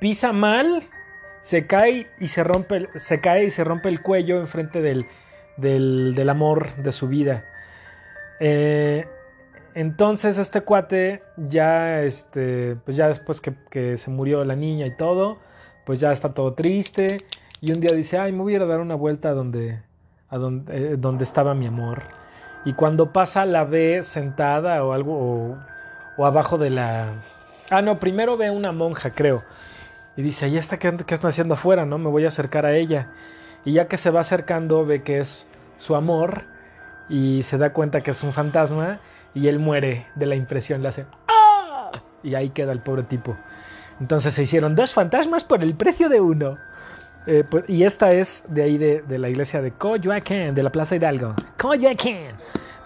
S2: pisa mal, se cae y se rompe, se cae y se rompe el cuello enfrente del, del, del amor de su vida. Eh, entonces este cuate ya, este, pues ya después que, se murió la niña y todo, pues ya está todo triste y un día dice, ay, me voy a dar una vuelta a donde, a donde, eh, donde estaba mi amor. Y cuando pasa la ve sentada o algo, o, abajo de la... Ah, no, primero ve una monja, creo. Y dice, ¿y esta qué, qué están haciendo afuera? ¿No? Me voy a acercar a ella. Y ya que se va acercando, ve que es su amor y se da cuenta que es un fantasma y él muere de la impresión. Le hace ¡Ah! Y ahí queda el pobre tipo. Entonces se hicieron dos fantasmas por el precio de uno. Eh, pues, y esta es de ahí de, la iglesia de Coyoacán, de la Plaza Hidalgo. Coyoacán.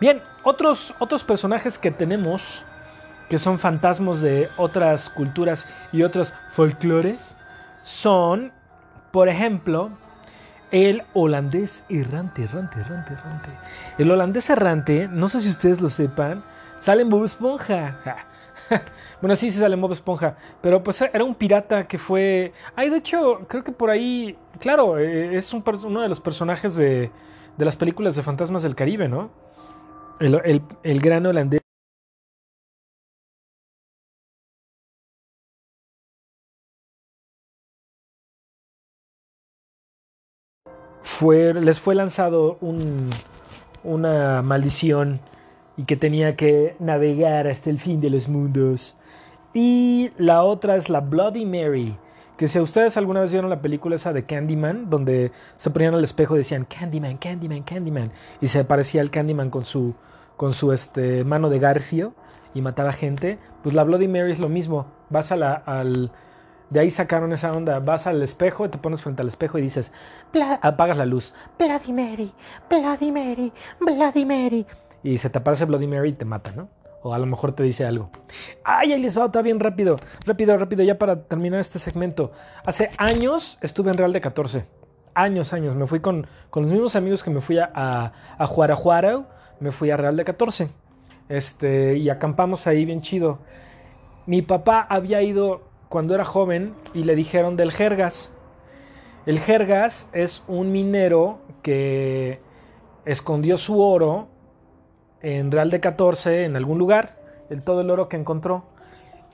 S2: Bien, otros, otros personajes que tenemos que son fantasmas de otras culturas y otros folclores son, por ejemplo, el holandés errante, errante, errante, errante. El holandés errante, no sé si ustedes lo sepan, sale en Bob Esponja. bueno, sí, sí sale en Bob Esponja, pero pues era un pirata que fue... Ay, de hecho, creo que por ahí, claro, eh, es uno de los personajes de, de las películas de Fantasmas del Caribe, ¿no? El- el gran holandés. Les fue lanzado un, una maldición y que tenía que navegar hasta el fin de los mundos. Y la otra es la Bloody Mary. Que si ustedes alguna vez vieron la película esa de Candyman, donde se ponían al espejo y decían Candyman, Candyman, Candyman, y se aparecía el Candyman con su, con su este, mano de garfio y mataba gente, pues la Bloody Mary es lo mismo. Vas a al. De ahí sacaron esa onda. Vas al espejo, te pones frente al espejo y dices, apagas la luz.
S3: Bloody Mary, Bloody
S2: y se te aparece Bloody y te mata, ¿no? O a lo mejor te dice algo. ¡Ay, ahí les va otra bien rápido! Rápido, rápido, ya para terminar este segmento. Hace años estuve en Real de 14. Años, años. Me fui con, con los mismos amigos que me fui a, a, a. Me fui a Real de 14. Este, y acampamos ahí bien chido. Mi papá había ido cuando era joven y le dijeron del Jergas. El Jergas es un minero que escondió su oro en Real de 14 en algún lugar, el, todo el oro que encontró.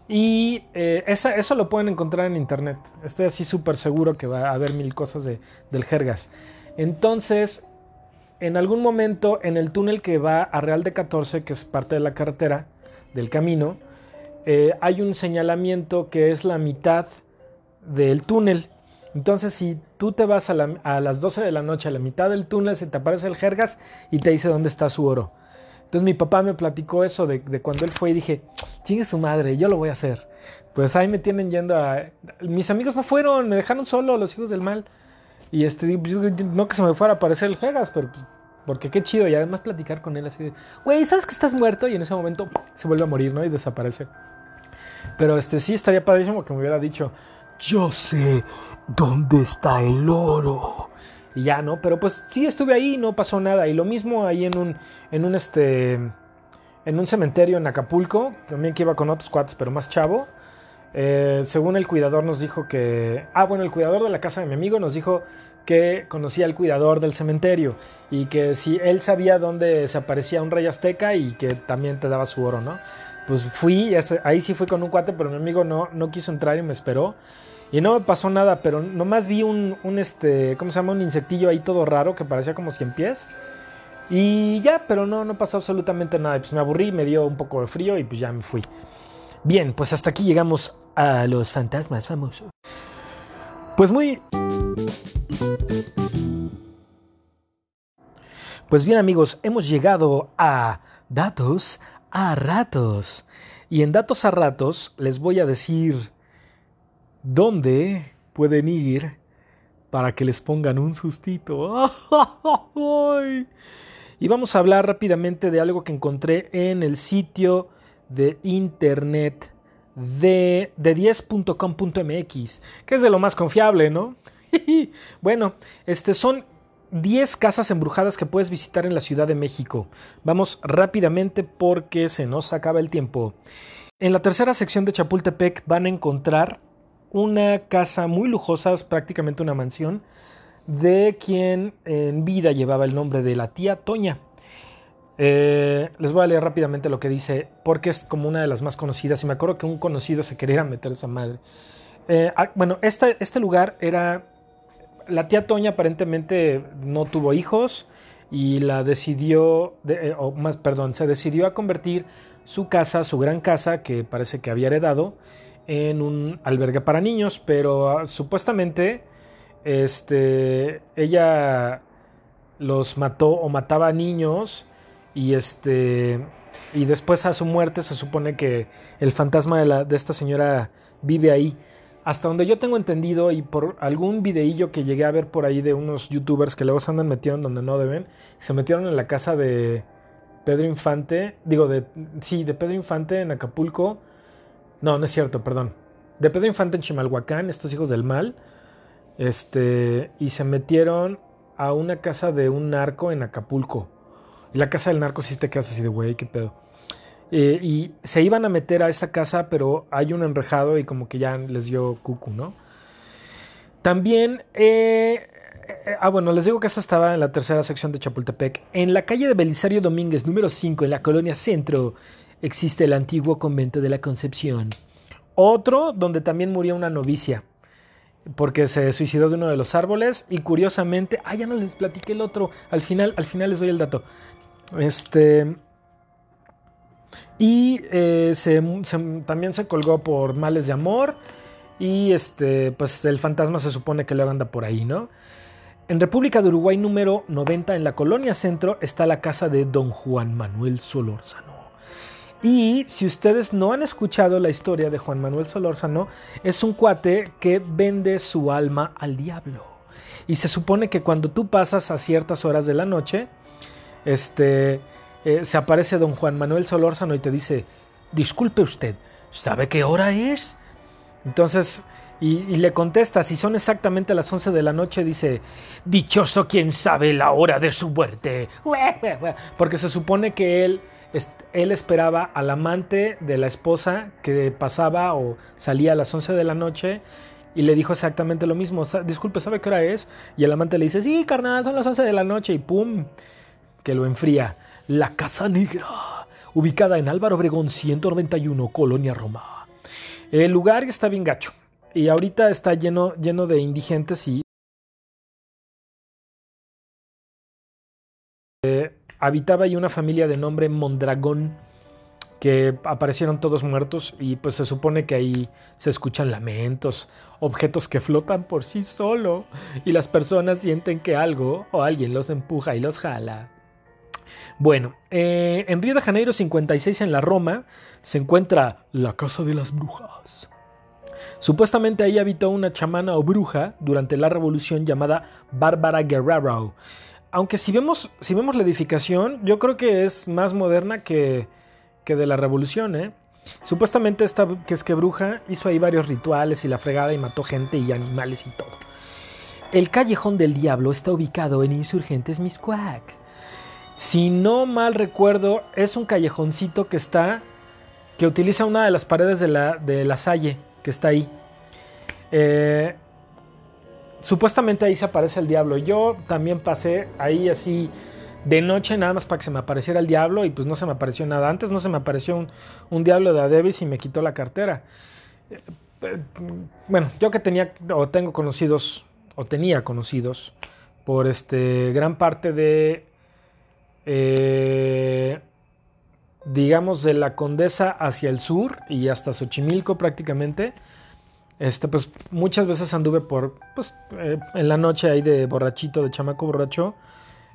S2: Y eh, eso lo pueden encontrar en internet. Estoy así súper seguro que va a haber mil cosas de- del Jergas. Entonces, en algún momento, en el túnel que va a Real de 14, que es parte de la carretera, del camino, eh, hay un señalamiento que es la mitad del túnel. Entonces, si tú te vas a, la- a las 12 de la noche a la mitad del túnel, se te aparece el Jergas y te dice dónde está su oro. Entonces mi papá me platicó eso de, cuando él fue y dije, chingue su madre, yo lo voy a hacer. Pues ahí me tienen yendo a... Mis amigos no fueron, me dejaron solo, los hijos del mal. Y este, pues, no que se me fuera a aparecer el Jergas, pero pues, porque qué chido. Y además platicar con él así de, güey, ¿sabes que estás muerto? Y en ese momento se vuelve a morir, ¿no? Y desaparece. Pero este sí estaría padrísimo que me hubiera dicho,
S5: Yo sé dónde está el oro.
S2: y ya, ¿no? Pero pues sí estuve ahí, no pasó nada. Y lo mismo ahí en un, en un este, en un cementerio en Acapulco, también que iba con otros cuates, pero más chavo. Eh, según el cuidador nos dijo que, ah, bueno, el cuidador de la casa de mi amigo nos dijo que conocía al cuidador del cementerio y que si él sabía dónde se aparecía un rey azteca y que también te daba su oro, ¿no? Pues fui, ahí sí fui con un cuate, pero mi amigo no, no quiso entrar y me esperó. Y no me pasó nada, pero nomás vi un, un este, ¿cómo se llama? Un insectillo ahí todo raro que parecía como cien pies. Y ya, pero no, no pasó absolutamente nada. Pues me aburrí, me dio un poco de frío y pues ya me fui. Bien, pues hasta aquí llegamos a los fantasmas famosos. Pues muy... Pues bien amigos, hemos llegado a datos a ratos. Y en datos a ratos les voy a decir dónde pueden ir para que les pongan un sustito. Y vamos a hablar rápidamente de algo que encontré en el sitio de internet de, de 10.com.mx, que es de lo más confiable, ¿no? bueno, este son 10 casas embrujadas que puedes visitar en la Ciudad de México. Vamos rápidamente porque se nos acaba el tiempo. En la tercera sección de Chapultepec van a encontrar una casa muy lujosa, es prácticamente una mansión, de quien en vida llevaba el nombre de la tía Toña. Eh, les voy a leer rápidamente lo que dice, porque es como una de las más conocidas, y me acuerdo que un conocido se quería meter esa madre. Eh, ah, bueno, este, este lugar era... La tía Toña aparentemente no tuvo hijos y la decidió, de- eh, o más, perdón, se decidió a convertir su casa, su gran casa, que parece que había heredado, en un albergue para niños, pero ah, supuestamente este, ella los mató o mataba a niños y este y después a su muerte se supone que el fantasma de, la, de esta señora vive ahí. Hasta donde yo tengo entendido y por algún videillo que llegué a ver por ahí de unos youtubers que luego se andan metiendo donde no deben, se metieron en la casa de Pedro Infante, digo de sí, de Pedro Infante en Acapulco. No, no es cierto, perdón. De Pedro Infante en Chimalhuacán, estos hijos del mal. Este, y se metieron a una casa de un narco en Acapulco. Y la casa del narco sí te quedas así de güey, qué pedo. Eh, y se iban a meter a esa casa, pero hay un enrejado y como que ya les dio cucu, ¿no? También, eh, eh, ah, bueno, les digo que esta estaba en la tercera sección de Chapultepec. En la calle de Belisario Domínguez, número 5, en la colonia Centro, existe el antiguo convento de la Concepción. Otro donde también murió una novicia porque se suicidó de uno de los árboles y curiosamente, ah, ya no les platiqué el otro, al final, al final les doy el dato. Este y eh, también se colgó por males de amor y este, pues el fantasma se supone que luego anda por ahí, ¿no? En República de Uruguay número 90 en la colonia Centro está la casa de Don Juan Manuel Solórzano. Y si ustedes no han escuchado la historia de Juan Manuel Solórzano, es un cuate que vende su alma al diablo. Y se supone que cuando tú pasas a ciertas horas de la noche, este, eh, se aparece don Juan Manuel Solórzano y te dice, disculpe usted, ¿sabe qué hora es? Entonces, y, y le contesta, si son exactamente las 11 de la noche, dice, dichoso quien sabe la hora de su muerte. Porque se supone que él, él esperaba al amante de la esposa que pasaba o salía a las 11 de la noche y le dijo exactamente lo mismo. Disculpe, ¿sabe qué hora es? Y el amante le dice, sí, carnal, son las 11 de la noche y pum, que lo enfría. La Casa Negra, ubicada en Álvaro Obregón 191, Colonia Roma. El lugar está bien gacho. Y ahorita está lleno, lleno de indigentes y eh, habitaba ahí una familia de nombre Mondragón que aparecieron todos muertos y pues se supone que ahí se escuchan lamentos, objetos que flotan por sí solo y las personas sienten que algo o alguien los empuja y los jala. Bueno, eh, en Río de Janeiro 56 en la Roma se encuentra la Casa de las Brujas. Supuestamente ahí habitó una chamana o bruja durante la revolución llamada Bárbara Guerrero. Aunque si vemos, si vemos la edificación, yo creo que es más moderna que, que de la revolución, ¿eh? Supuestamente esta que es que bruja hizo ahí varios rituales y la fregada y mató gente y animales y todo. El callejón del diablo está ubicado en Insurgentes Miscuac. Si no mal recuerdo, es un callejoncito que está que utiliza una de las paredes de la, de la Salle que está ahí. Eh, supuestamente ahí se aparece el diablo. Yo también pasé ahí así de noche nada más para que se me apareciera el diablo y pues no se me apareció nada. Antes no se me apareció un, un diablo de Adebis y me quitó la cartera. Eh, eh, bueno, yo que tenía o tengo conocidos o tenía conocidos por este gran parte de eh, digamos de la Condesa hacia el sur y hasta Xochimilco prácticamente. Este, pues muchas veces anduve por, pues, eh, en la noche ahí de borrachito, de chamaco borracho,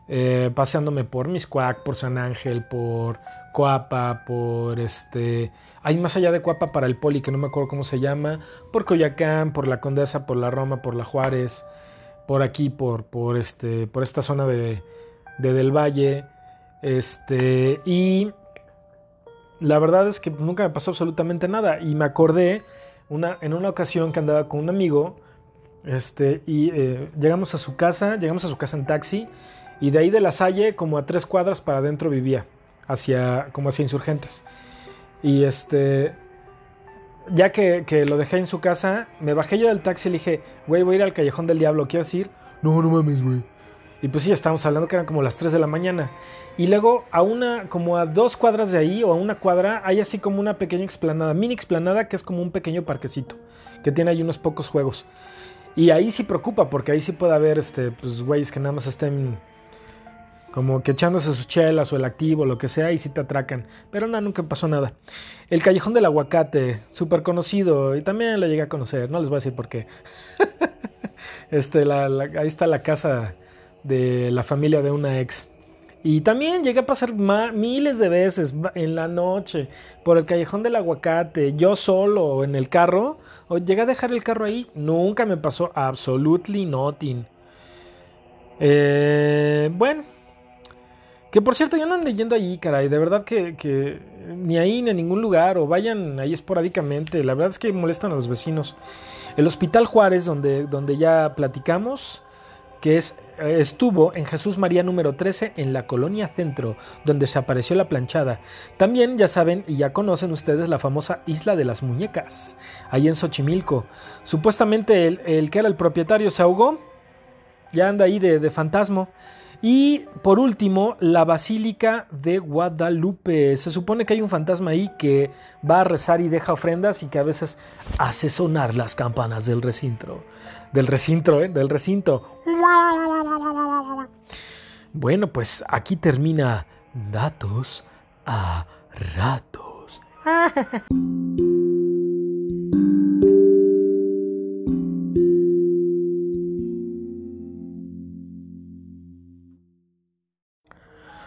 S2: eh, paseándome por Miscuac, por San Ángel, por Coapa, por este, hay más allá de Coapa para el Poli, que no me acuerdo cómo se llama, por Coyacán, por la Condesa, por la Roma, por la Juárez, por aquí, por, por este, por esta zona de, de Del Valle, este, y la verdad es que nunca me pasó absolutamente nada, y me acordé una, en una ocasión que andaba con un amigo, este, y eh, llegamos a su casa, llegamos a su casa en taxi, y de ahí de la Salle, como a tres cuadras para adentro vivía, hacia, como hacia insurgentes. Y este, ya que, que lo dejé en su casa, me bajé yo del taxi y le dije, güey, voy a ir al Callejón del Diablo, ¿quieres ir?
S5: No, no mames, güey.
S2: Y pues sí, estábamos hablando que eran como las 3 de la mañana. Y luego a una, como a dos cuadras de ahí o a una cuadra, hay así como una pequeña explanada, mini explanada, que es como un pequeño parquecito, que tiene ahí unos pocos juegos. Y ahí sí preocupa, porque ahí sí puede haber, este, pues, güeyes que nada más estén como que echándose sus chelas o el activo, lo que sea, y sí te atracan. Pero no, nunca pasó nada. El Callejón del Aguacate, súper conocido, y también lo llegué a conocer, no les voy a decir por qué. este, la, la, ahí está la casa de la familia de una ex. Y también llegué a pasar miles de veces en la noche por el callejón del aguacate, yo solo en el carro. O llegué a dejar el carro ahí, nunca me pasó absolutely nothing. Eh, bueno, que por cierto, ya no anden yendo allí, caray. De verdad que, ni ahí ni en ningún lugar, o vayan ahí esporádicamente. La verdad es que molestan a los vecinos. El Hospital Juárez, donde, donde ya platicamos, que es estuvo en Jesús María número 13 en la colonia Centro, donde se apareció la planchada. También ya saben y ya conocen ustedes la famosa Isla de las Muñecas, ahí en Xochimilco. Supuestamente el, el que era el propietario se ahogó, ya anda ahí de, de fantasma. Y por último, la Basílica de Guadalupe. Se supone que hay un fantasma ahí que va a rezar y deja ofrendas y que a veces hace sonar las campanas del recinto. Del recinto, ¿eh? Del recinto. Bueno, pues aquí termina Datos a Ratos.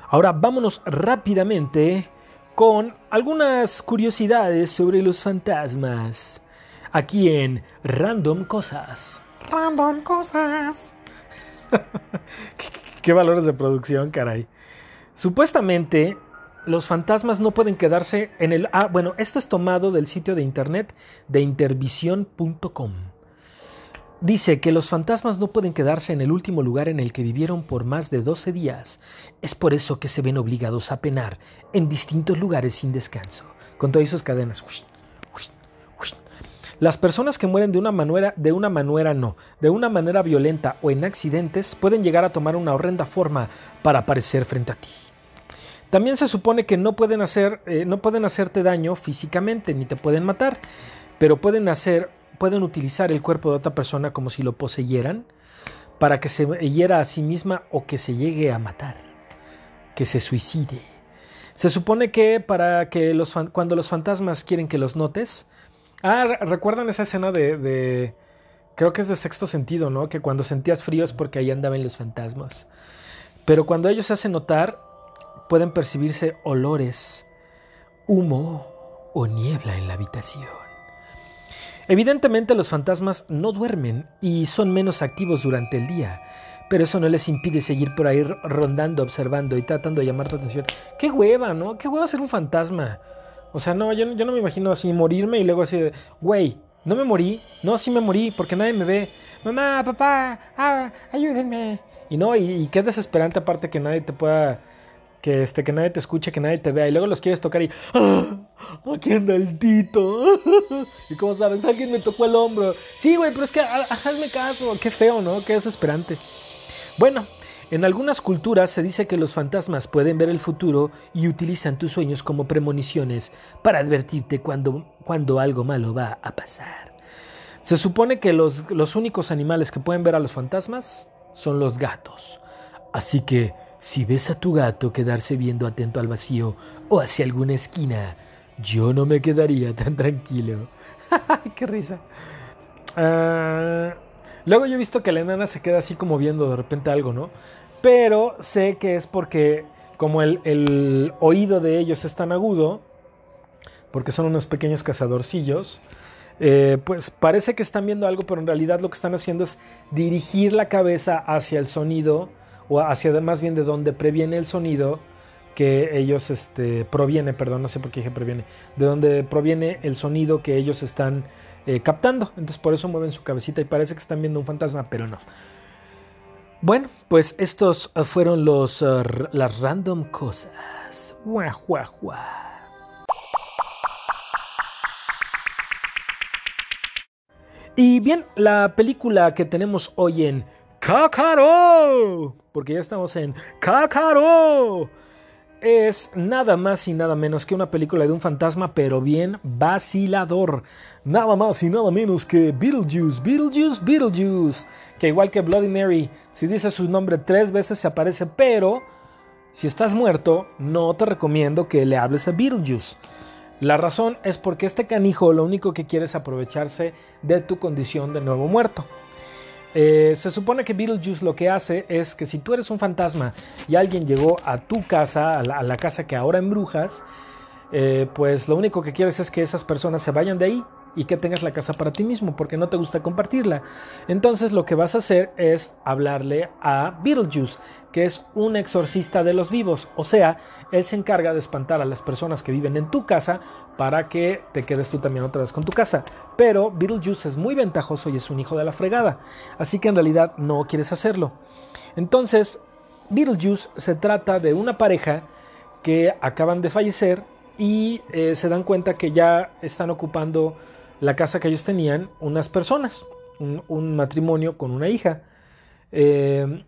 S2: Ahora vámonos rápidamente con algunas curiosidades sobre los fantasmas. Aquí en Random Cosas.
S3: Cosas.
S2: ¿Qué, qué valores de producción, caray. Supuestamente, los fantasmas no pueden quedarse en el... Ah, bueno, esto es tomado del sitio de internet de intervisión.com. Dice que los fantasmas no pueden quedarse en el último lugar en el que vivieron por más de 12 días. Es por eso que se ven obligados a penar en distintos lugares sin descanso, con todas sus cadenas. Las personas que mueren de una manera, de una manera no, de una manera violenta o en accidentes pueden llegar a tomar una horrenda forma para aparecer frente a ti. También se supone que no pueden, hacer, eh, no pueden hacerte daño físicamente, ni te pueden matar, pero pueden hacer, pueden utilizar el cuerpo de otra persona como si lo poseyeran para que se hiera a sí misma o que se llegue a matar, que se suicide. Se supone que para que los cuando los fantasmas quieren que los notes. Ah, re- ¿recuerdan esa escena de, de- Creo que es de sexto sentido, ¿no? Que cuando sentías frío es porque ahí andaban los fantasmas. Pero cuando ellos se hacen notar, pueden percibirse olores, humo o niebla en la habitación. Evidentemente los fantasmas no duermen y son menos activos durante el día, pero eso no les impide seguir por ahí rondando, observando y tratando de llamar tu atención. ¡Qué hueva, no! ¡Qué hueva ser un fantasma! O sea, no, yo, yo no me imagino así morirme y luego así de, güey, no me morí, no, sí me morí porque nadie me ve. Mamá, papá, ah, ayúdenme. Y no, y, qué desesperante aparte que nadie te pueda, que este, que nadie te escuche, que nadie te vea y luego los quieres tocar y, ¡ah! Aquí anda el Tito. y como sabes, alguien me tocó el hombro. Sí, güey, pero es que hazme caso, qué feo, ¿no? Qué desesperante. Bueno, en algunas culturas se dice que los fantasmas pueden ver el futuro y utilizan tus sueños como premoniciones para advertirte cuando, cuando algo malo va a pasar. Se supone que los, los únicos animales que pueden ver a los fantasmas son los gatos. Así que si ves a tu gato quedarse viendo atento al vacío o hacia alguna esquina, yo no me quedaría tan tranquilo. ¡Qué risa! Ah, luego yo he visto que la enana se queda así como viendo de repente algo, ¿no? Pero sé que es porque como el, oído de ellos es tan agudo, porque son unos pequeños cazadorcillos, eh, pues parece que están viendo algo, pero en realidad lo que están haciendo es dirigir la cabeza hacia el sonido, o hacia más bien de donde previene el sonido que ellos, este, proviene, perdón, no sé por qué dije previene, de donde proviene el sonido que ellos están eh, captando. Entonces por eso mueven su cabecita y parece que están viendo un fantasma, pero no. Bueno, pues estos uh, fueron los, r- las random cosas. Guau. Y bien, la película que tenemos hoy en Cácaro, porque ya estamos en Cácaro, es nada más y nada menos que una película de un fantasma, pero bien vacilador. Nada más y nada menos que Beetlejuice, Beetlejuice, Beetlejuice. Que igual que Bloody Mary, si dices su nombre tres veces se aparece, pero si estás muerto, no te recomiendo que le hables a Beetlejuice. La razón es porque este canijo lo único que quiere es aprovecharse de tu condición de nuevo muerto. Eh, se supone que Beetlejuice lo que hace es que si tú eres un fantasma y alguien llegó a tu casa, a la, casa que ahora embrujas, eh, pues lo único que quieres es que esas personas se vayan de ahí y que tengas la casa para ti mismo, porque no te gusta compartirla. Entonces lo que vas a hacer es hablarle a Beetlejuice, que es un exorcista de los vivos, o sea, él se encarga de espantar a las personas que viven en tu casa para que te quedes tú también otra vez con tu casa. Pero Beetlejuice es muy ventajoso y es un hijo de la fregada, así que en realidad no quieres hacerlo. Entonces, Beetlejuice se trata de una pareja que acaban de fallecer y eh, se dan cuenta que ya están ocupando la casa que ellos tenían unas personas, un, matrimonio con una hija. Eh,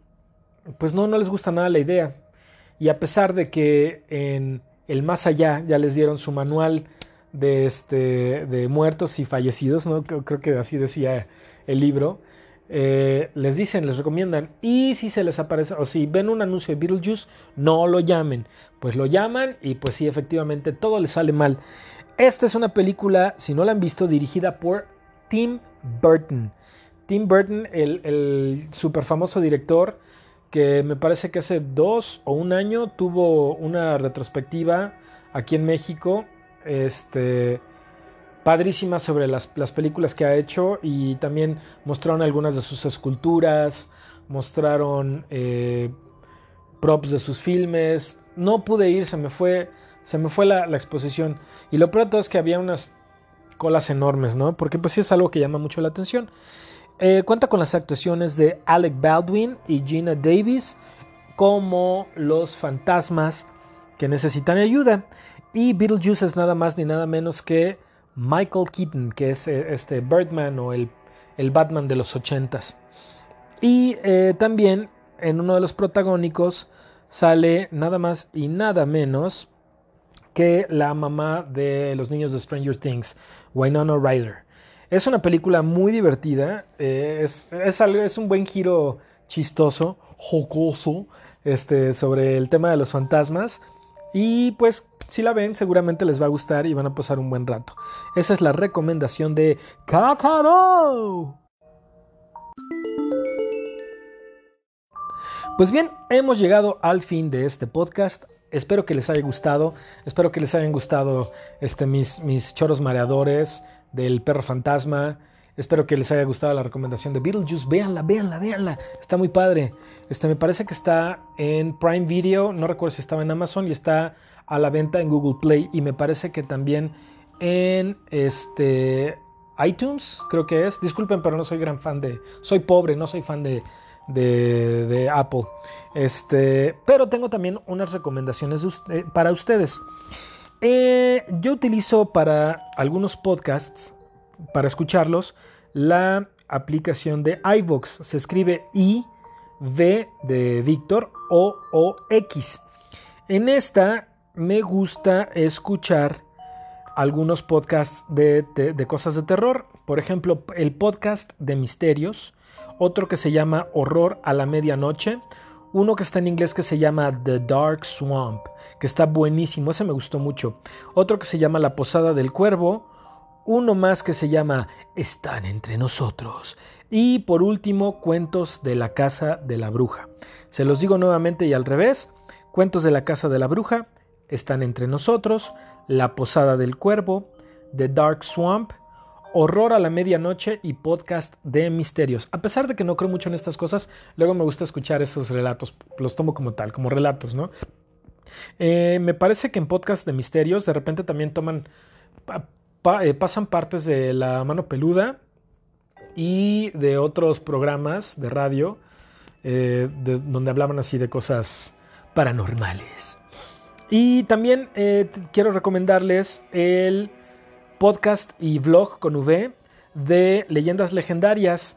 S2: pues no, no les gusta nada la idea. Y a pesar de que en el más allá ya les dieron su manual de, este, de muertos y fallecidos, ¿no? creo, que así decía el libro, eh, les dicen, les recomiendan, y si se les aparece, o si ven un anuncio de Beetlejuice, no lo llamen. Pues lo llaman y pues sí, efectivamente, todo les sale mal. Esta es una película, si no la han visto, dirigida por Tim Burton. Tim Burton, el, el super famoso director, que me parece que hace dos o un año tuvo una retrospectiva aquí en México, este, padrísima sobre las, las películas que ha hecho y también mostraron algunas de sus esculturas, mostraron eh, props de sus filmes. No pude ir, se me fue, se me fue la, la exposición. Y lo peor de todo es que había unas colas enormes, ¿no? Porque pues sí es algo que llama mucho la atención. Eh, cuenta con las actuaciones de Alec Baldwin y Gina Davis como los fantasmas que necesitan ayuda. Y Beetlejuice es nada más ni nada menos que Michael Keaton, que es eh, este Birdman o el, el Batman de los ochentas. Y eh, también en uno de los protagónicos sale nada más y nada menos que la mamá de los niños de Stranger Things, Winona Ryder. Es una película muy divertida, eh, es, es, algo- es un buen giro chistoso, jocoso, este, sobre el tema de los fantasmas. Y pues, si la ven, seguramente les va a gustar y van a pasar un buen rato. Esa es la recomendación de Kakaro. Pues bien, hemos llegado al fin de este podcast. Espero que les haya gustado. Espero que les hayan gustado este, mis, mis choros mareadores del perro fantasma. Espero que les haya gustado la recomendación de Beetlejuice. Véanla, véanla, véanla. Está muy padre. Este, me parece que está en Prime Video. No recuerdo si estaba en Amazon y está a la venta en Google Play. Y me parece que también en este iTunes, creo que es. Disculpen, pero no soy gran fan de. Soy pobre, no soy fan de, de, Apple. Este, pero tengo también unas recomendaciones usted- para ustedes. Eh, yo utilizo para algunos podcasts, para escucharlos, la aplicación de iVox. Se escribe I, de Víctor, O, O, X. En esta me gusta escuchar algunos podcasts de, cosas de terror. Por ejemplo, el podcast de misterios. Otro que se llama Horror a la Medianoche. Uno que está en inglés que se llama The Dark Swamp, que está buenísimo, ese me gustó mucho. Otro que se llama La Posada del Cuervo. Uno más que se llama Están entre nosotros. Y por último, Cuentos de la Casa de la Bruja. Se los digo nuevamente y al revés. Cuentos de la Casa de la Bruja, Están entre nosotros, La Posada del Cuervo, The Dark Swamp, Horror a la Medianoche y podcast de misterios. A pesar de que no creo mucho en estas cosas, luego me gusta escuchar esos relatos, los tomo como tal, como relatos, ¿no? Eh, me parece que en podcast de misterios de repente también toman, eh, pasan partes de La Mano Peluda y de otros programas de radio eh, de- donde hablaban así de cosas paranormales. Y también eh, quiero recomendarles el podcast y vlog con V de leyendas legendarias.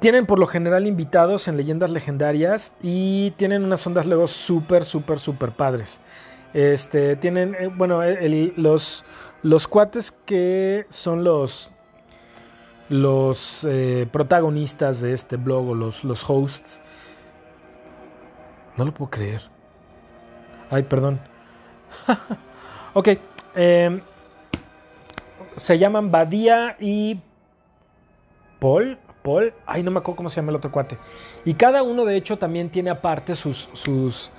S2: Tienen por lo general invitados en leyendas legendarias y tienen unas ondas luego súper, súper, súper padres. Este, tienen, eh, bueno, el- los, los cuates que son los, los eh, protagonistas de este blog o los, los hosts. No lo puedo creer. Ay, perdón. ok. em, se llaman Badía y Paul. Paul. Ay, no me acuerdo cómo se llama el otro cuate. Y cada uno, de hecho, también tiene aparte sus,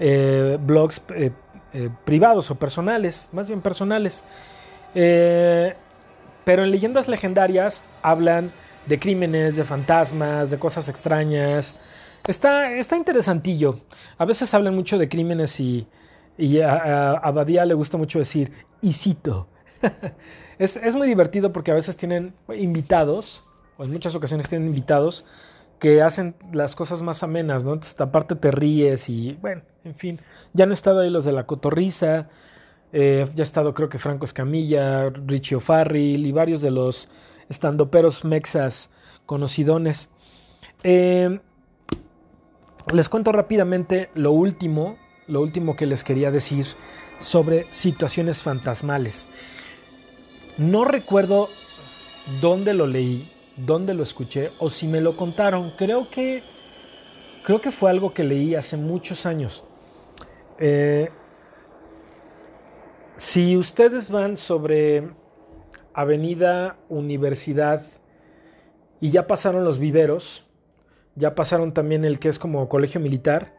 S2: eh, blogs eh, eh, privados o personales. Más bien personales. Pero en leyendas legendarias hablan de crímenes, de fantasmas, de cosas extrañas. Está, está interesantillo. A veces hablan mucho de crímenes y, y a, a- a Badía le gusta mucho decir, y cito. es, es muy divertido porque a veces tienen invitados, o en muchas ocasiones tienen invitados, que hacen las cosas más amenas, ¿no? Entonces, aparte te ríes y, bueno, en fin. Ya han estado ahí los de la cotorriza, eh, ya ha estado creo que Franco Escamilla, Richie O'Farrill y varios de los estandoperos mexas conocidones. Eh, les cuento rápidamente lo último, lo último que les quería decir sobre situaciones fantasmales. No recuerdo dónde lo leí, dónde lo escuché o si me lo contaron. Creo que creo que fue algo que leí hace muchos años. Eh, si ustedes van sobre Avenida Universidad y ya pasaron los viveros, ya pasaron también el que es como colegio militar,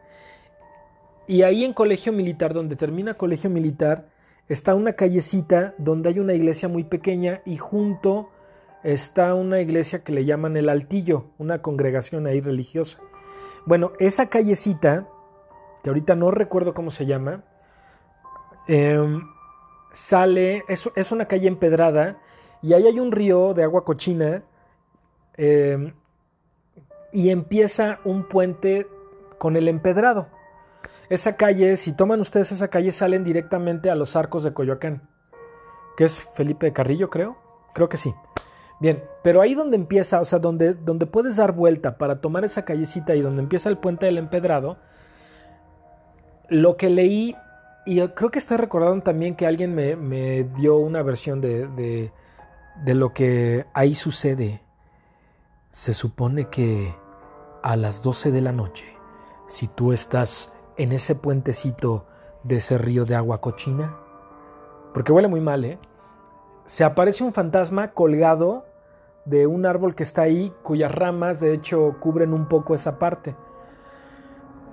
S2: y ahí en colegio militar, donde termina colegio militar, está una callecita donde hay una iglesia muy pequeña y junto está una iglesia que le llaman el Altillo, una congregación ahí religiosa. Bueno, esa callecita, que ahorita no recuerdo cómo se llama, em, sale, es, es una calle empedrada y ahí hay un río de agua cochina em, y empieza un puente con el empedrado. Esa calle, si toman ustedes esa calle, salen directamente a los arcos de Coyoacán, que es Felipe de Carrillo, creo. Creo que sí. Bien, pero ahí donde empieza, o sea, donde, donde puedes dar vuelta para tomar esa callecita y donde empieza el puente del empedrado, lo que leí, y creo que estoy recordando también que alguien me, me dio una versión de, de, de lo que ahí sucede. Se supone que a las 12 de la noche, si tú estás en ese puentecito de ese río de agua cochina, porque huele muy mal, ¿eh? Se aparece un fantasma colgado de un árbol que está ahí, cuyas ramas de hecho cubren un poco esa parte.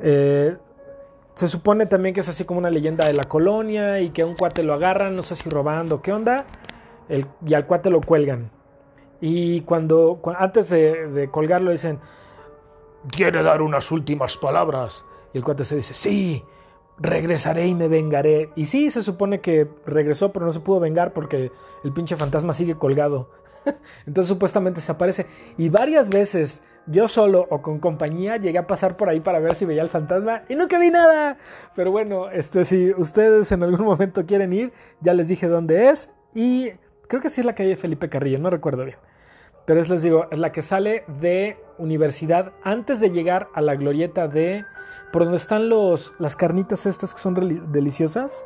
S2: Eh, se supone también que es así como una leyenda de la colonia y que a un cuate lo agarran, no sé si robando, ¿qué onda? Y al cuate lo cuelgan. Y cuando, cu- antes de colgarlo dicen,
S5: ¿Quiere dar unas últimas palabras?
S2: y el cuate se dice, sí, regresaré y me vengaré. Y sí, se supone que regresó, pero no se pudo vengar porque el pinche fantasma sigue colgado. Entonces supuestamente se aparece. Y varias veces, yo solo o con compañía, llegué a pasar por ahí para ver si veía el fantasma y nunca vi nada. Pero bueno, este, si ustedes en algún momento quieren ir, ya les dije dónde es. Y creo que sí es la calle Felipe Carrillo, no recuerdo bien. Pero es, les digo, la que sale de universidad antes de llegar a la glorieta de... Por donde están los, las carnitas estas que son deliciosas,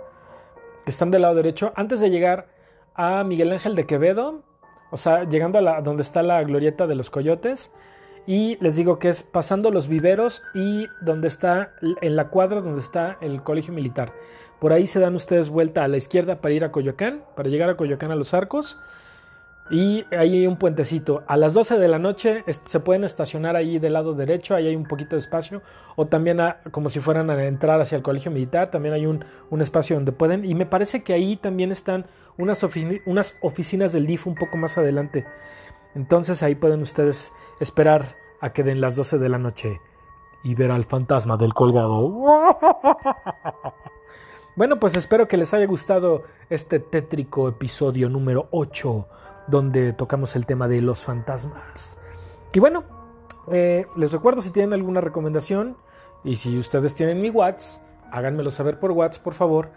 S2: que están del lado derecho, antes de llegar a Miguel Ángel de Quevedo, o sea, llegando a la, donde está la glorieta de los coyotes, y les digo que es pasando los viveros y donde está, en la cuadra donde está el colegio militar. Por ahí se dan ustedes vuelta a la izquierda para ir a Coyoacán, para llegar a Coyoacán a los arcos. Y ahí hay un puentecito. A las 12 de la noche se pueden estacionar ahí del lado derecho, ahí hay un poquito de espacio. O también como si fueran a entrar hacia el colegio militar, también hay un, un espacio donde pueden. Y me parece que ahí también están unas, unas oficinas del DIF un poco más adelante. Entonces ahí pueden ustedes esperar a que den las 12 de la noche y ver al fantasma del colgado. Bueno, pues espero que les haya gustado este tétrico episodio número 8, donde tocamos el tema de los fantasmas. Y bueno, eh, les recuerdo si tienen alguna recomendación y si ustedes tienen mi WhatsApp, háganmelo saber por WhatsApp, por favor,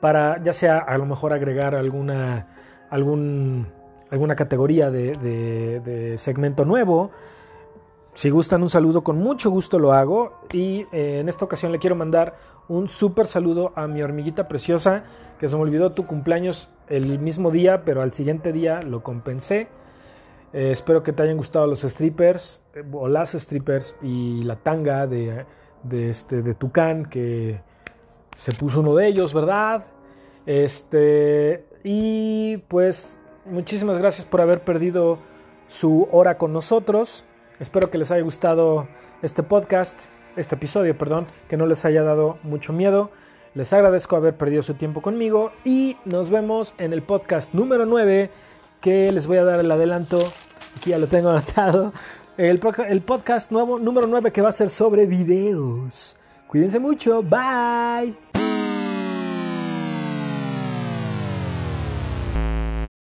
S2: para ya sea a lo mejor agregar alguna, algún, alguna categoría de, de- de segmento nuevo. Si gustan un saludo, con mucho gusto lo hago. Y eh, en esta ocasión le quiero mandar un súper saludo a mi hormiguita preciosa, que se me olvidó tu cumpleaños el mismo día, pero al siguiente día lo compensé. Eh, espero que te hayan gustado los strippers, o las strippers, y la tanga de, de, este, de Tucán, que se puso uno de ellos, ¿verdad? Este, y pues muchísimas gracias por haber perdido su hora con nosotros. Espero que les haya gustado este podcast, este episodio, perdón, que no les haya dado mucho miedo. Les agradezco haber perdido su tiempo conmigo y nos vemos en el podcast número 9 que les voy a dar el adelanto. Aquí ya lo tengo anotado. El, el podcast nuevo, número 9 que va a ser sobre videos. Cuídense mucho. Bye.